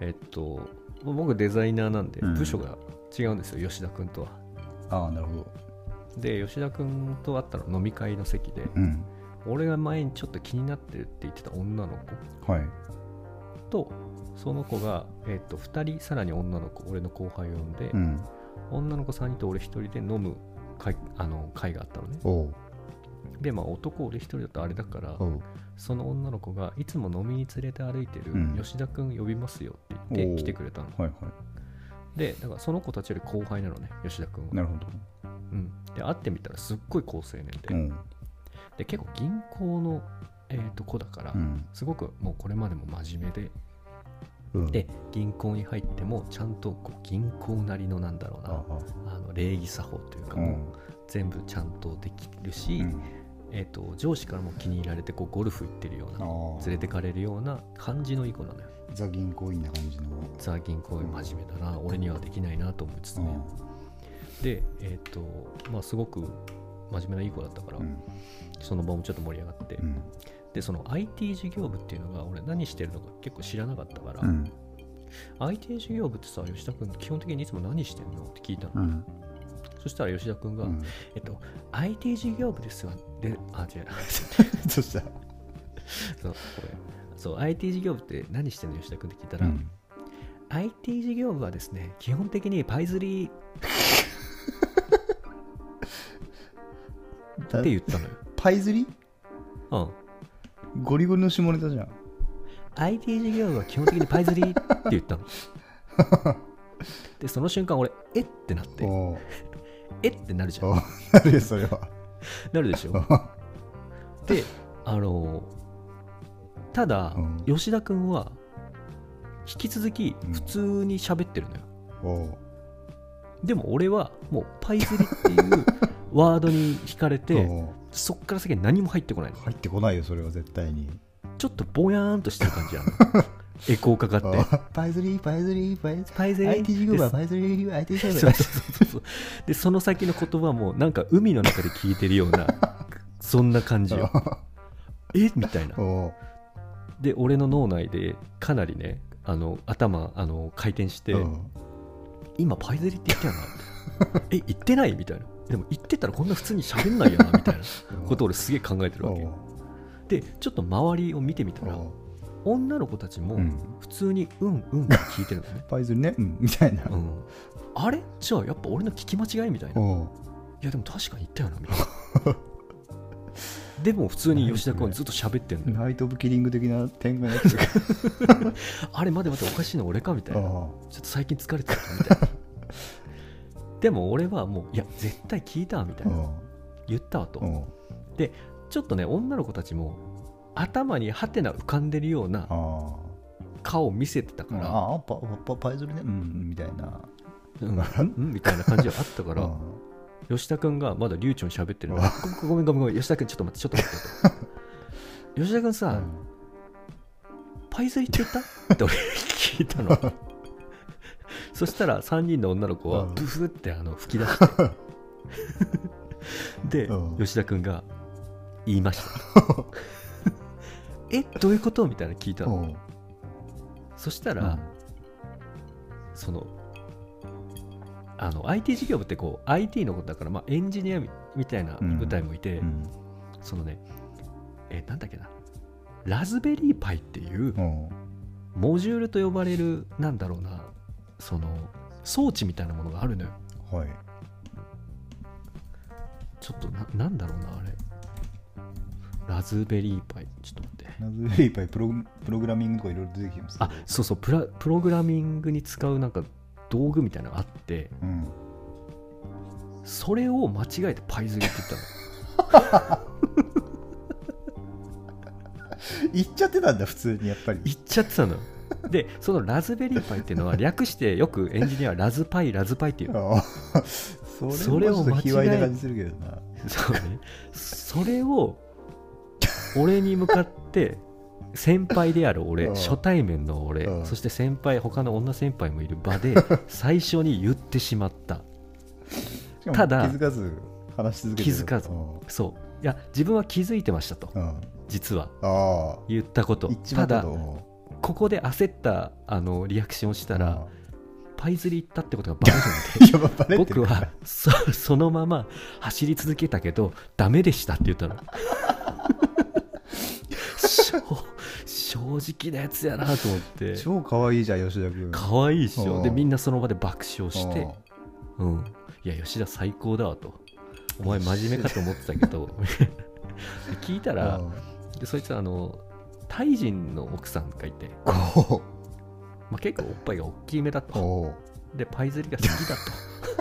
S1: えっと僕デザイナーなんで
S2: うん。
S1: 部署が違うんですよ、吉田君とは。
S2: ああなるほど。
S1: で吉田君と会ったの飲み会の席で、
S2: うん。
S1: 俺が前にちょっと気になってるって言ってた女の子
S2: はい。
S1: とその子が、えっと2人さらに女の子俺の後輩を呼んで、
S2: うん。
S1: 女の子3人と俺1人で飲む会あの会があったのね。
S2: おう。
S1: でまあ男俺1人だとあれだから
S2: おう
S1: その女の子がいつも飲みに連れて歩いてる
S2: うん
S1: 吉田君呼びますよって言って来てくれたの、
S2: はいはい
S1: でだからその子たちより後輩なのね吉田君は、
S2: なるほど。
S1: うん、で会ってみたらすっごい好青年で,、
S2: うん。
S1: で結構銀行の、えー、と子だから、
S2: うん。
S1: すごくもうこれまでも真面目で
S2: うん。
S1: で銀行に入ってもちゃんとこう銀行なりのなんだろう
S2: あ
S1: なあの礼儀作法というか。もうん全部ちゃんとできるし、
S2: うん
S1: えー、と上司からも気に入られてこうゴルフ行ってるような。連れてかれるような感じのいい子なのよ
S2: ザ銀行員な感じの。
S1: ザ銀行員真面目だな、俺にはできないなと思いつつね、
S2: うん。
S1: でえっ、とまあすごく真面目ないい子だったから、
S2: うん。
S1: その場もちょっと盛り上がって、
S2: うん。
S1: でその IT 事業部っていうのが俺何してるのか結構知らなかったから、
S2: うん。
S1: IT 事業部ってさ吉田君基本的にいつも何してんのって聞いたの、
S2: うん。
S1: そしたら吉田君が、
S2: うん。
S1: えっと IT 事業部ですよであ違う。
S2: そした？ら。
S1: そうこれ。そう IT 事業部って何してんの吉田君って聞いたら、
S2: うん。
S1: IT 事業部はですね基本的にパイズリーって言ったのよ、
S2: パイズリ
S1: うん、
S2: ゴリゴリの下ネタじゃん。
S1: IT 事業部は基本的にパイズリーって言ったの。でその瞬間俺えってなって。えってなるじゃん。
S2: なるよ、それは。
S1: なるでしょ。であのただ、
S2: うん。
S1: 吉田君は引き続き
S2: うん。
S1: 普通に喋ってるのよ、
S2: おう。
S1: でも俺はもうパイズリっていう ワードに惹かれてそっから先に何も入ってこないの。
S2: 入ってこないよ、それは絶対に。
S1: ちょっとぼやーんとしてる感じやのエコーかかって。
S2: パイズリー、パイズリー、パイズリー。
S1: パイズリ
S2: IT 事パイズリー、IT 事業部
S1: そうそうそうそう。でその先の言葉もなんか海の中で聞いてるような そんな感じよ。え？みたいな。で俺の脳内でかなりねあの頭あの回転して、
S2: うん。
S1: 今パイズリって言ったよなえ言ってない？みたいな。でも言ってたらこんな普通に喋んないよなみたいなことを俺すげえ考えてるわけよ。でちょっと周りを見てみたら女の子たちも
S2: うん。
S1: 普通にうんうんって聞いてるのね、
S2: パイズリーね、うん、みたいな。
S1: うん、あれ？じゃあやっぱ俺の聞き間違いみたいな。いやでも確かに言ったよなみたいな。でも普通に吉田君はずっと喋ってんのよ。
S2: ナイト・オブ・キリング的な展開になってる。
S1: あれ待て待ておかしいの俺かみたいな。ちょ
S2: お
S1: っと最近疲れてたみたいな。でも俺はもういや絶対聞いたみたいうな言ったわと。
S2: おう
S1: ちょっとね女の子たちも頭にハテナ浮かんでるような
S2: あ
S1: 顔を見せてたから、
S2: ああパパパイズリーね。うんみたいな。
S1: うんうんみたいな感じはあったから、吉田君がまだ流暢に喋ってるの。ごごめんごめんごめん。吉田君ちょっと待ってちょっと待って。と吉田君さ、パイズリって言った？って俺聞いたの。そしたら3人の女の子は
S2: うん。
S1: ブフってあの吹き出して。で
S2: うん。
S1: 吉田君が言いました えどういうこと？みたいなの聞いたの。そしたら、そのあの IT 事業部ってこう IT のことだから、まあ、エンジニアみみたいな部隊もいて、
S2: うん。
S1: そのねえなんだっけな。ラズベリーパイっていうモジュールと呼ばれるなんだろうなその装置みたいなものがあるのよ。
S2: はい。
S1: ちょっとななんだろうなあれラズベリーパイ。ちょっと待って。
S2: ナズベリーパイプロプログラミングとかいろいろ出てきます
S1: あそうそう。プラプログラミングに使うなんか道具みたいなのがあって。
S2: うん。
S1: それを間違えてパイズリって言ったの。
S2: 言っちゃってたんだ普通にやっぱり。
S1: 言っちゃってたの。よでそのラズベリーパイっていうのは略してよくエンジニアはラズパイラズパイっていう
S2: それ
S1: を間違え
S2: な感じするけどな。
S1: そうね。それを俺に向かって先輩である俺
S2: うん。
S1: 初対面の俺
S2: うん。
S1: そして先輩他の女先輩もいる場で 最初に言ってしまった。
S2: しかも
S1: ただ
S2: 気づかず話し続けてる。
S1: 気づかず。
S2: うん。
S1: そう。いや自分は気づいてましたと
S2: うん。
S1: 実は。
S2: ああ。
S1: 言ったこと。
S2: た
S1: ただ
S2: と
S1: ここで焦ったあのリアクションをした
S2: うん。
S1: らパイズリ行ったってことがバレるので
S2: いやまあバレてるから。
S1: 僕はそ そのまま走り続けたけどダメでしたって言ったの正直なやつやなと思って。
S2: 超可愛いじゃん吉田君。
S1: 可愛いっし
S2: うん。
S1: ょでみんなその場で爆笑して。うん。いや吉田最高だわと。お前真面目かと思ってたけど。で 聞いたらでそいつはあのタイ人の奥さんがいて、
S2: こ
S1: まあ、結構おっぱいが大きめだとでパイ釣りが好き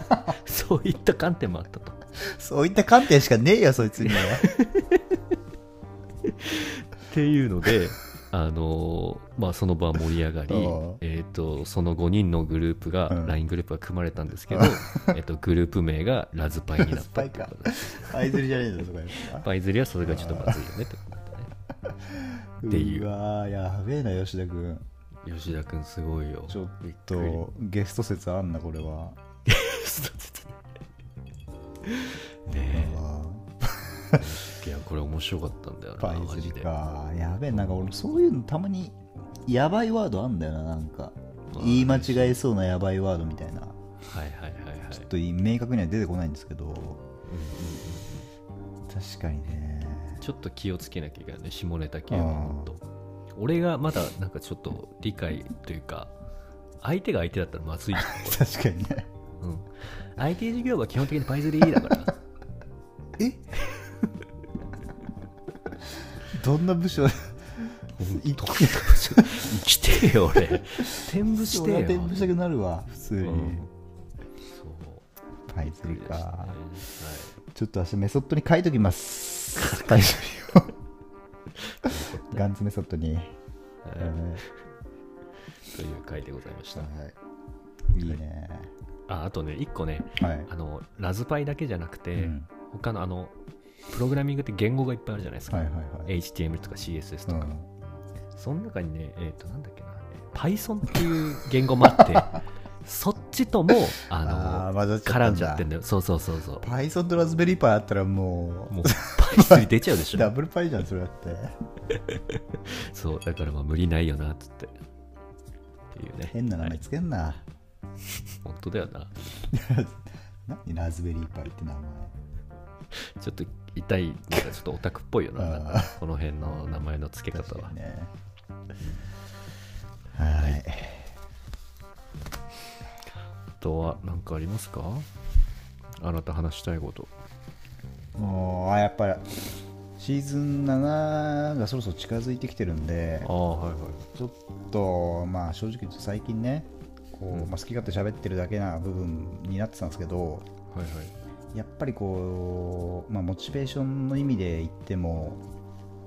S1: だと そういった観点もあったと。
S2: そういった観点しかねえよそいつには
S1: っていうのであのーまあ、その場は盛り上がり
S2: うん、
S1: えー、とその5人のグループが、
S2: うん。
S1: LINE グループが組まれたんですけど、えっとグループ名がラズパイになったっていうことで。
S2: パイ釣りじゃねえんだそこ
S1: パイ釣りはそれがちょっとまずいよねってことね。
S2: ぱ
S1: っていう。
S2: わーやべえな吉田君。
S1: 吉田君すごいよ。
S2: ちょっとゲスト説あんなこれは。
S1: ね。
S2: あ
S1: えいやこれ面白かったんだよ
S2: ーパイかやべえなんか俺そういうのたまにやばいワードあんだよななんか。
S1: うん
S2: 言い間違えそうなやばいワードみたいな。
S1: はいはいはいはい。
S2: ちょっと明確には出てこないんですけど。確かにね。
S1: ちょっと気をつけなきゃいけないね下ネタ系は俺がまだなんかちょっと理解というか相手が相手だったらまずい、
S2: 確かにね。
S1: うん、IT 授業は基本的にパイズリーだから。
S2: え？どんな部署？
S1: 生きてえよ俺。転部してよ。
S2: 転部したくなるわ。普通に、
S1: うん。そう。
S2: パイ釣りか、
S1: は
S2: ちょっと明日メソッドに書いときます。パイ釣りをガンツメソッドに、
S1: い、はい。
S2: え
S1: という回でございました、
S2: ーはい、いいね。
S1: ああとね1個ね。
S2: はい、
S1: あのラズパイだけじゃなくて、
S2: うん。
S1: 他のあのプログラミングって言語がいっぱいあるじゃないですか、
S2: はいはいはい
S1: HTML とか CSS とか、
S2: うん
S1: その中にね、えっ、と、なんだっけな、Python っていう言語もあって、そっちとも、あの、絡んじゃってんだよ。そうそうそうそう。
S2: Python とラズベリーパイあったらもう
S1: もう、パイスリ出ちゃうでしょ。
S2: ダブルパイじゃんそれだって
S1: そう、だからまあ無理ないよな、つって。っていうね。
S2: 変な名前
S1: はい
S2: つけんな、
S1: 本当だよな。
S2: 何？ラズベリーパイって名前
S1: ちょっと痛い、なんかちょっとオタクっぽいよな、この辺の名前の付け方は。
S2: ねはい
S1: あとは何かありますか？あなた話したいこと。
S2: もうあやっぱりシーズン7がそろそろ近づいてきてるんで
S1: はいはい。
S2: ちょっとまあ正直言うと最近ねこう、
S1: うん
S2: まあ、好き勝手喋ってるだけな部分になってたんですけど
S1: はいはい。
S2: やっぱりこう、まあ、モチベーションの意味で言っても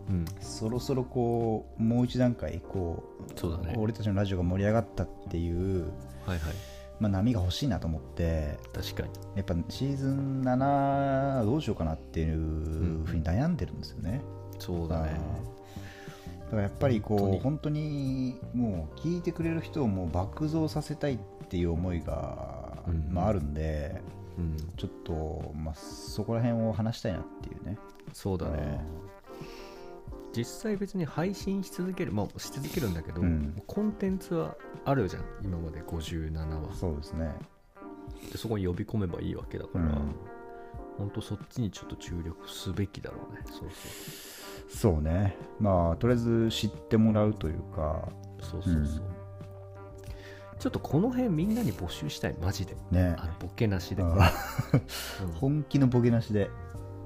S1: うん、
S2: そろそろこうもう一段階こ
S1: そうだね。
S2: う俺たちのラジオが盛り上がったっていう、
S1: はいはい。
S2: まあ、波が欲しいなと思って
S1: 確かに。
S2: やっぱシーズン7どうしようかなっていうふうに悩んでるんですよね。
S1: そうだね。
S2: だからやっぱりこう
S1: 本
S2: 本当にもう聞いてくれる人をもう爆増させたいっていう思いが、
S1: うん
S2: まあ、あるんで
S1: うん、
S2: ちょっと、まあ、そこら辺を話したいなっていうね。
S1: そうだね。実際別に配信し続ける、まあし続けるんだけど、
S2: うん
S1: コンテンツはあるじゃん、今まで57話。
S2: そうですね。
S1: でそこに呼び込めばいいわけだから、
S2: うん
S1: 本当そっちにちょっと注力すべきだろうね。そう
S2: そうね。まあとりあえず知ってもらうというか
S1: そう。そうそうそう。ちょっとこの辺みんなに募集したい、マジで。
S2: ね。
S1: あのボケなしで。
S2: あ
S1: うん。
S2: 本気のボケなしで。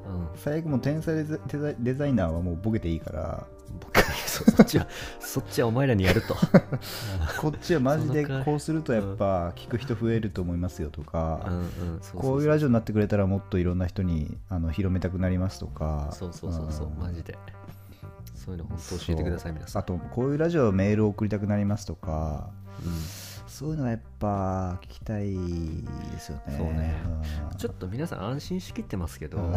S1: うん。
S2: 最悪もう天才デザデザデザイナーはもうボケていいから。
S1: ボケそそっちは、そっちはお前らにやると。
S2: こっちはマジで
S1: その回
S2: こうするとやっぱ聞く人増えると思いますよとか、
S1: うんうん、そうそう
S2: こういうラジオになってくれたらもっといろんな人にあの広めたくなりますとか。
S1: そうそうそうそう、
S2: ん
S1: マジで。そういうの本当教えてください、皆さん。
S2: あとこういうラジオメールを送りたくなりますとか。
S1: うん
S2: そういうのはやっぱ聞きたいですよね。
S1: そうね。
S2: うん。
S1: ちょっと皆さん安心しきってますけど
S2: うん、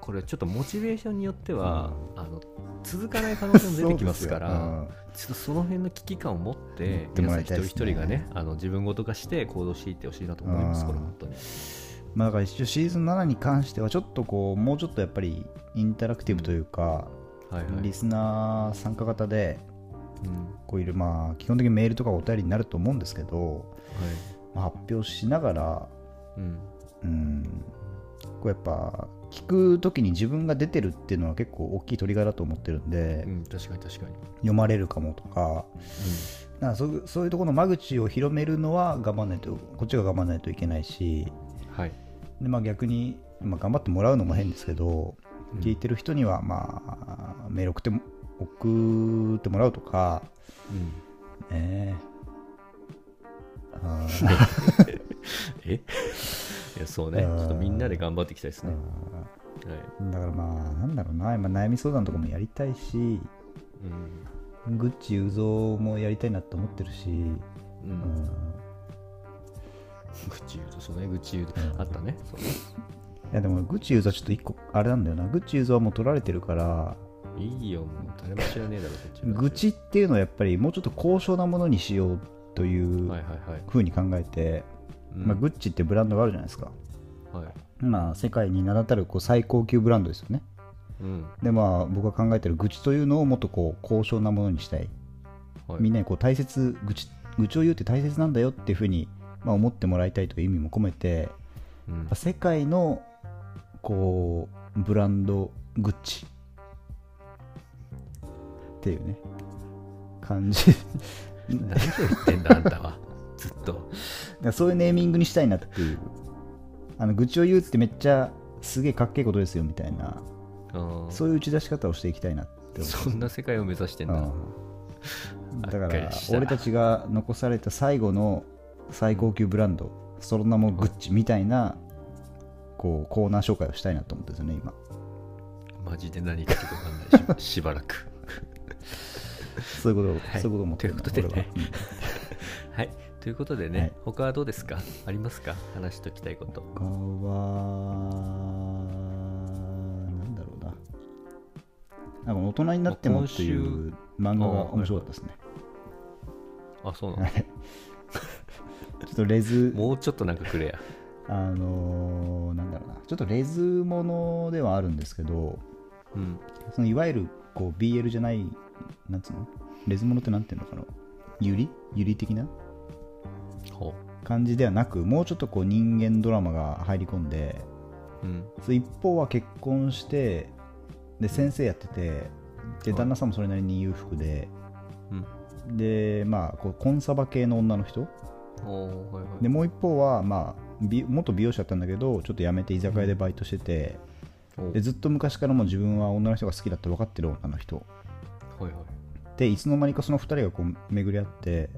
S1: これちょっとモチベーションによっては、あの続かない可能性も出てきますから、ちょっとその辺の危機感を持って皆さん一人一人がね、あの自分ごと化して行動していってほしいなと思います、
S2: うん。
S1: これ本当に。
S2: まあ、だから一応シーズン7に関してはちょっとこうもうちょっとやっぱりインタラクティブというか、
S1: はいはい。
S2: リスナー参加型で
S1: うん
S2: こういうまあ基本的にメールとかお便りになると思うんですけど、
S1: はい。
S2: まあ、発表しながら
S1: うん。
S2: うん。こうやっぱ聞くときに自分が出てるっていうのは結構大きいトリガーだと思ってるんで、
S1: うん、確かに確かに。
S2: 読まれるかもとかなんかそういうそういうところの間口を広めるのは頑張らないとこっちが頑張らないといけないし
S1: うん、はい。
S2: で、まあ、逆に、まあ、頑張ってもらうのも変ですけど、
S1: うん。
S2: 聞いてる人には、まあ、メール送っても送ってもらうとか、
S1: うん。
S2: ねえ。
S1: え？いやそうね。ち
S2: うん。
S1: ょっとみんなで頑張っていきたいですね、はい。
S2: だからまあなんだろうな。今悩み相談とかもやりたいし
S1: うん。
S2: グッチ雄三もやりたいなと思ってるし、
S1: う
S2: うん。ん、
S1: 愚痴言うとそうね。愚痴言うと
S2: うん。
S1: あったね。そう。ね
S2: いやでもグッチ雄三はちょっと一個あれなんだよな。グッチ雄三はもう取られてるから
S1: いいよもう誰も知らねえだろこっち
S2: 愚痴っていうのはやっぱりもうちょっと高尚なものにしようという
S1: はいはいはい、
S2: ふうに考えて、
S1: うん。
S2: まあ、グッチってブランドがあるじゃないですか、
S1: はい。
S2: まあ、世界に名だたるこう最高級ブランドですよね。
S1: うん。
S2: でまあ僕が考えてる愚痴というのをもっとこう高尚なものにしたい、
S1: はい。
S2: みんなにこう大切愚痴愚痴を言うって大切なんだよっていうふうに、まあ、思ってもらいたいという意味も込めて
S1: うん。
S2: やっぱ世界のこうブランドグッチっていうね。感じ。
S1: 何を言ってんだあんたは。ずっと。
S2: そういうネーミングにしたいなっていう。あの愚痴を言うってめっちゃすげえかっけえことですよみたいな。
S1: うん。
S2: そういう打ち出し方をしていきたいなって思
S1: そんな世界を目指してんだ。
S2: うん。だか
S1: ら
S2: 俺たちが残された最後の最高級ブランド、その名もグッチみたいなこうコーナー紹介をしたいなと思っんですよね今。
S1: マジで何かちょっとわかんないししばらく
S2: そういうことを、
S1: はい。
S2: そういうことを思ってる
S1: ということでね。
S2: 俺は。
S1: はい。ということでね、
S2: はい。
S1: 他はどうですか？ありますか？話しておきたいこと。
S2: うん他はなんだろうな。なんか大人になってもっていう漫画が面白かったですね。
S1: あそうなの？
S2: はい。ちょっとレズ。
S1: もうちょっとなんかくれや。
S2: あのーなんだろうな。ちょっとレズものではあるんですけど
S1: うん。
S2: そのいわゆるこう BL じゃないなんつうの？レズものってなんていうのかな？ユリ？ユリ的な？
S1: ほ
S2: 感じではなくもうちょっとこう人間ドラマが入り込んで
S1: ううん。
S2: そ一方は結婚してで先生やっててで
S1: はい。
S2: 旦那さんもそれなりに裕福で
S1: うん。
S2: でまあこうコンサバ系の女の人。
S1: はいはい。
S2: でもう一方はまあ美元美容師だったんだけどちょっと辞めて居酒屋でバイトしてて、
S1: お
S2: でずっと昔からもう自分は女の人が好きだって分かってる女の人。
S1: はいはい。
S2: でいつの間にかその2人がこう巡り合って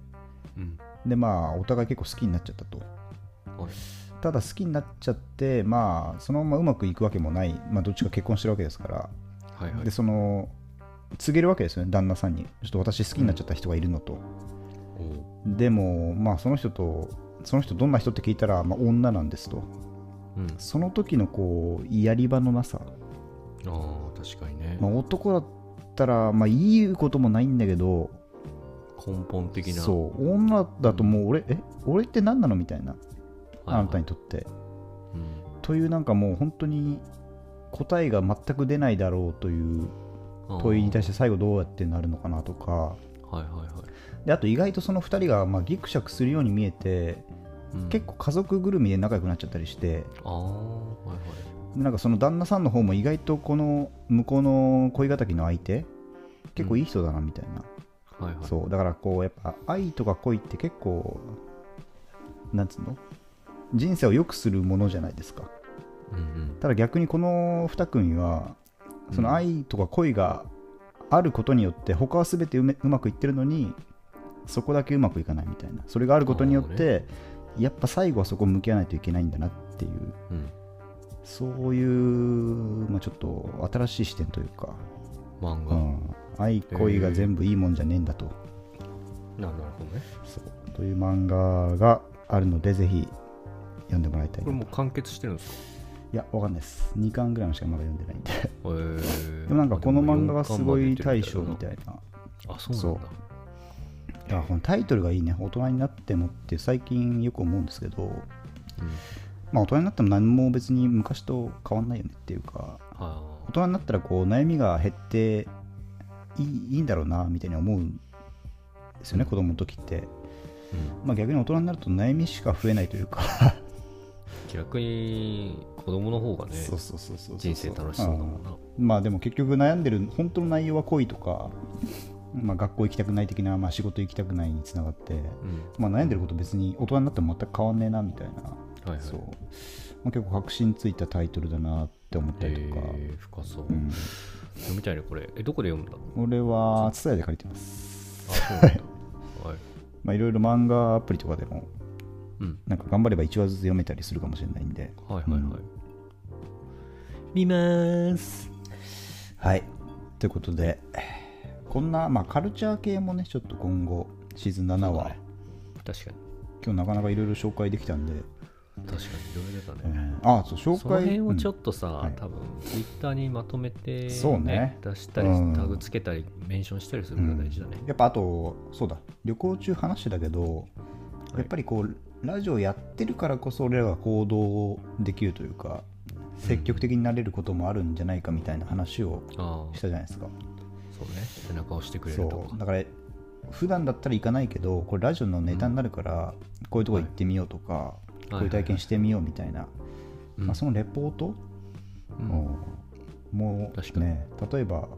S1: うん。
S2: でまあお互い結構好きになっちゃったと。
S1: はい。
S2: ただ好きになっちゃってまあそのままうまくいくわけもない、まあ、どっちか結婚してるわけですから、
S1: はいはい。
S2: でその告げるわけですよね。旦那さんに。ちょっと私好きになっちゃった人がいるのと、
S1: おー
S2: でもまあその人とその人どんな人って聞いたら、まあ、女なんですと
S1: うん。
S2: その時のこうやり場のなさ、
S1: ああ確かにね、
S2: まあ、男だったらまあいいこともないんだけど
S1: 根本的な。
S2: そう。女だともう俺、え？俺って何なのみたいな。あなたにとって。
S1: うん。
S2: というなんかもう本当に答えが全く出ないだろうという問いに対して最後どうやってなるのかなとか。
S1: はいはいはい。
S2: であと意外とその2人がまあギクシャクするように見えて
S1: うん
S2: 結構家族ぐるみで仲良くなっちゃったりして。
S1: ああはいはい。
S2: なんかその旦那さんの方も意外とこの向こうの恋敵の相手結構いい人だなみたいな、
S1: はいはい。
S2: そう。だからこうやっぱ愛とか恋って結構なんつうの？人生を良くするものじゃないですか。
S1: うんうん。
S2: ただ逆にこの2組はその愛とか恋があることによって他は全てうまくいってるのにそこだけうまくいかないみたいな。それがあることによって、やっぱ最後はそこ向き合わないといけないんだなっていう
S1: うん。
S2: そういう、まあ、ちょっと新しい視点というか、
S1: 漫画、
S2: うん、愛恋が全部いいもんじゃねえんだと、
S1: ななるほどね。
S2: そう。という漫画があるのでぜひ読んでもらいたい
S1: これ
S2: な
S1: もう完結してるんですか？
S2: いやわかんないです。2巻ぐらいのしかまだ読んでないんで。
S1: えー。
S2: でもなんかこの漫画がすごい大賞みた
S1: い
S2: いな。
S1: あそうなんだ
S2: だからこのタイトルがいいね。大人になってもって最近よく思うんですけど、
S1: うん。
S2: まあ、大人になっても何も別に昔と変わんないよねっていうか
S1: あ
S2: 大人になったらこう悩みが減っていいいいんだろうなみたいに思うんですよね、子供の時って、
S1: ーうん。
S2: まあ、逆に大人になると悩みしか増えないというか。
S1: 逆に子供の方がね
S2: そうそうそうそう。
S1: 人生楽しそうだもんな。
S2: うん。まあでも結局悩んでる本当の内容は恋とか、まあ、学校行きたくない的な、まあ、仕事行きたくないにつながって、
S1: うん。
S2: まあ、悩んでること別に大人になっても全く変わんねえなみたいな、
S1: はいはい。
S2: そう、まあ、結構確信ついたタイトルだなって思ったりとか、
S1: えー深そう、
S2: うん、
S1: 読みたいねこれ。えどこで読むんだ
S2: 俺はツタヤで借りてます。
S1: あそう はい。
S2: まあいろいろ漫画アプリとかでも
S1: うん。
S2: なんか頑張れば1話ずつ読めたりするかもしれないんで。
S1: はいはいはい、
S2: うん。
S1: 見ます。
S2: はい。ということでこんな、まあ、カルチャー系もねちょっと今後シーズン7話、
S1: 確かに。
S2: 今日なかなかいろいろ紹介できたんで、
S1: 確かにいろいろ出た
S2: う
S1: ね、
S2: んあそう紹介
S1: その辺をちょっ
S2: うん。
S1: とさ、
S2: はい。
S1: 多分ツイッターにまとめて、
S2: そうね。
S1: 出したり、
S2: うん。
S1: タグつけたりメンションしたりするのが大事だね、
S2: やっぱあとそうだ。旅行中話してたけど、やっぱりこうラジオやってるからこそ俺らが行動できるというか積極的になれることもあるんじゃないかみたいな話を
S1: ああ
S2: したじゃないですか、
S1: そうね。背中を押してくれ
S2: そ
S1: ると
S2: だから普段だったら行かないけどこれラジオのネタになるから、こういうとこ行ってみようとか、こういう体験してみようみたいな、
S1: うん
S2: まあ、そのレポート、
S1: うん。
S2: う。んも
S1: 確かに。
S2: うね例えば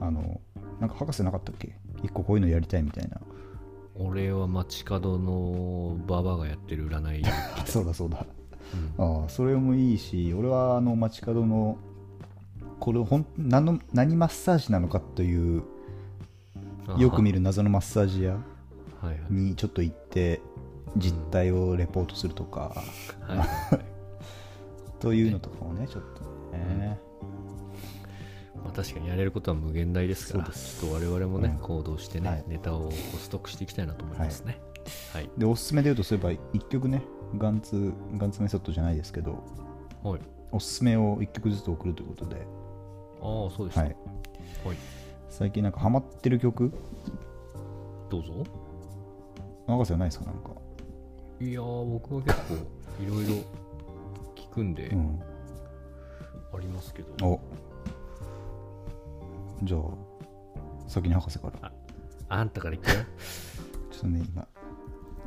S2: あのなんか博士なかったっけ？一個こういうのやりたいみたいな。
S1: 俺は街角のババアがやってる占い、
S2: あ そうだそうだ。
S1: うん。
S2: ああそれもいいし俺はあの街角のこれほん何の何マッサージなのかというよく見る謎のマッサージ屋
S1: はいはい。
S2: にちょっと行って実態をレポートするとか、
S1: はいはい。
S2: というのとかもねちょっとね、
S1: まあ、確かにやれることは無限大ですからちょっと我々もね、
S2: うん。
S1: 行動してね、
S2: はい。
S1: ネタをストックしていきたいなと思いますね。はい、
S2: でおすすめで言うとそういえば1曲ねガンツガンツメソッドじゃないですけど
S1: はい、
S2: おすすめを1曲ずつ送るということで、
S1: ああそうですね、
S2: はい、
S1: はい、
S2: 最近なんかハマってる曲？
S1: どうぞ。
S2: 博士はないですか？なんか、
S1: いやー僕は結構いろいろ聞くんで
S2: うん、
S1: ありますけど、
S2: お。じゃあ先に博士から。
S1: ああんたから言ってよ
S2: ちょっとね今。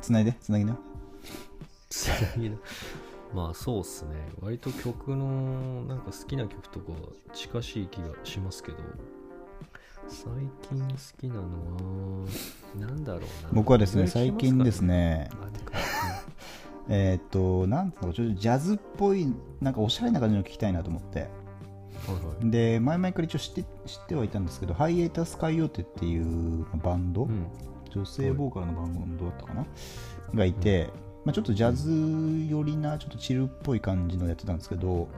S2: つないでつなぎな。
S1: つなぎなまあそうっすね。割と曲のなんか好きな曲とか近しい気がしますけど。最近好きなのはなんだろうな。
S2: 僕はですね最近ですね。えーっとなんつうのちょっとジャズっぽいなんかおしゃれな感じの聞きたいなと思って。
S1: うんはいはい。
S2: で前々から一応知って知ってはいたんですけどハイエータスカイオーテっていうバンド、
S1: うん。
S2: 女性ボーカルのバンドだったかな、がいて、まあ、ちょっとジャズ寄りなちょっとチルっぽい感じのやってたんですけど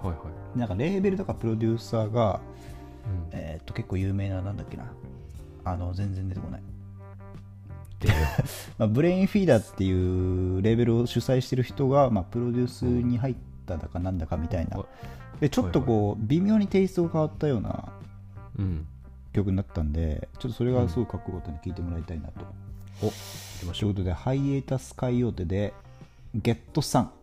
S1: はいはい。
S2: なんかレーベルとかプロデューサーが、
S1: うん。
S2: えーっと結構有名ななんだっけな。あの全然出てこない。
S1: で
S2: まあ、ブレインフィーダーっていうレーベルを主催してる人が、まあ、プロデュースに入っただかなんだかみたいな、
S1: はい
S2: でちょっとこう微妙にテイストが変わったような
S1: うん。
S2: 曲になったんでちょっとそれがすごいかっこよかったんで聴いてもらいたいなと、
S1: お行きましょう。
S2: ということでハイエータスカイオーテでゲット
S3: さん。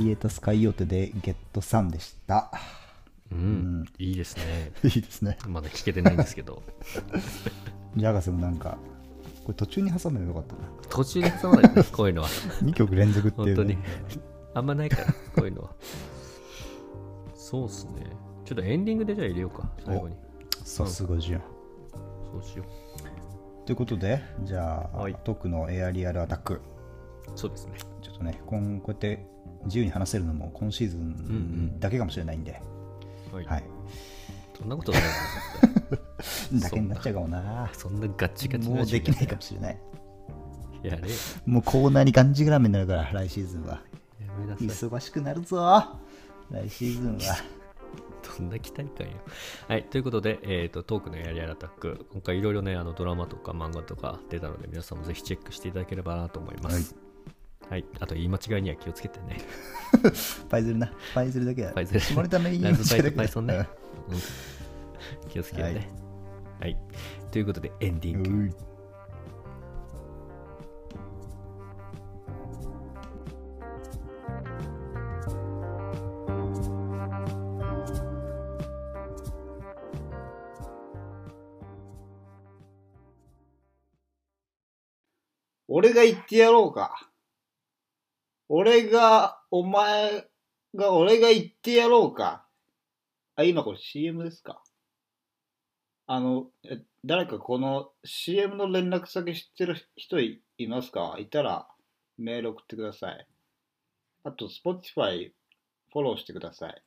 S3: イエータスカイオーテでゲットサンでした。
S1: うん、いいですね。
S3: いいですね。
S1: まだ聞けてないんですけど、
S3: ジャガセもなんか、これ途中に挟めばよかったな。
S1: 途中で挟まないでね、こういうのは。
S3: 2曲連続っていう、
S1: 本当に
S3: ね。。
S1: あんまないから、こういうのは。そうっすね。ちょっとエンディングでじゃあ入れようか、最後に。
S3: さすがじゃん。
S1: そうしよ
S3: ということで、じゃあ、
S1: はい
S3: トクのエアリアルアタック。
S1: う。そうですね。
S3: とね、こんこうやって自由に話せるのも今シーズ
S1: うんう
S3: ン
S1: ん
S3: だけかもしれないんで、
S1: はい。
S3: はい。
S1: そんなことないです
S3: だけになっちゃうかもな。
S1: そんなガッチガチ
S3: もうできないかもしれない。
S1: やれよ。
S3: もうコーナーにがんじがらめになるから、来シーズンは。忙しくなるぞ。来シーズンは。
S1: どんな期待感よ。はい、ということで、えー、とトークのやりやりアタック、今回いろいろね、あのドラマとか漫画とか出たので、皆さんもぜひチェックしていただければなと思います。はい、あと言い間違いには気をつけてね。
S3: パイズルな。パイズルだけは。
S1: パイズル
S3: 下
S1: パイと
S3: 間違いだけ
S1: パイソンね。うん気をつけてね。はい、ということで、エンディング。
S3: うん
S2: 俺が言ってやろうか。俺が、お前が、俺が言ってやろうか。あ、今これ CM ですか？あの、え誰かこの CM の連絡先知ってる人いいますか？いたらメール送ってください。あと、Spotify フォローしてください。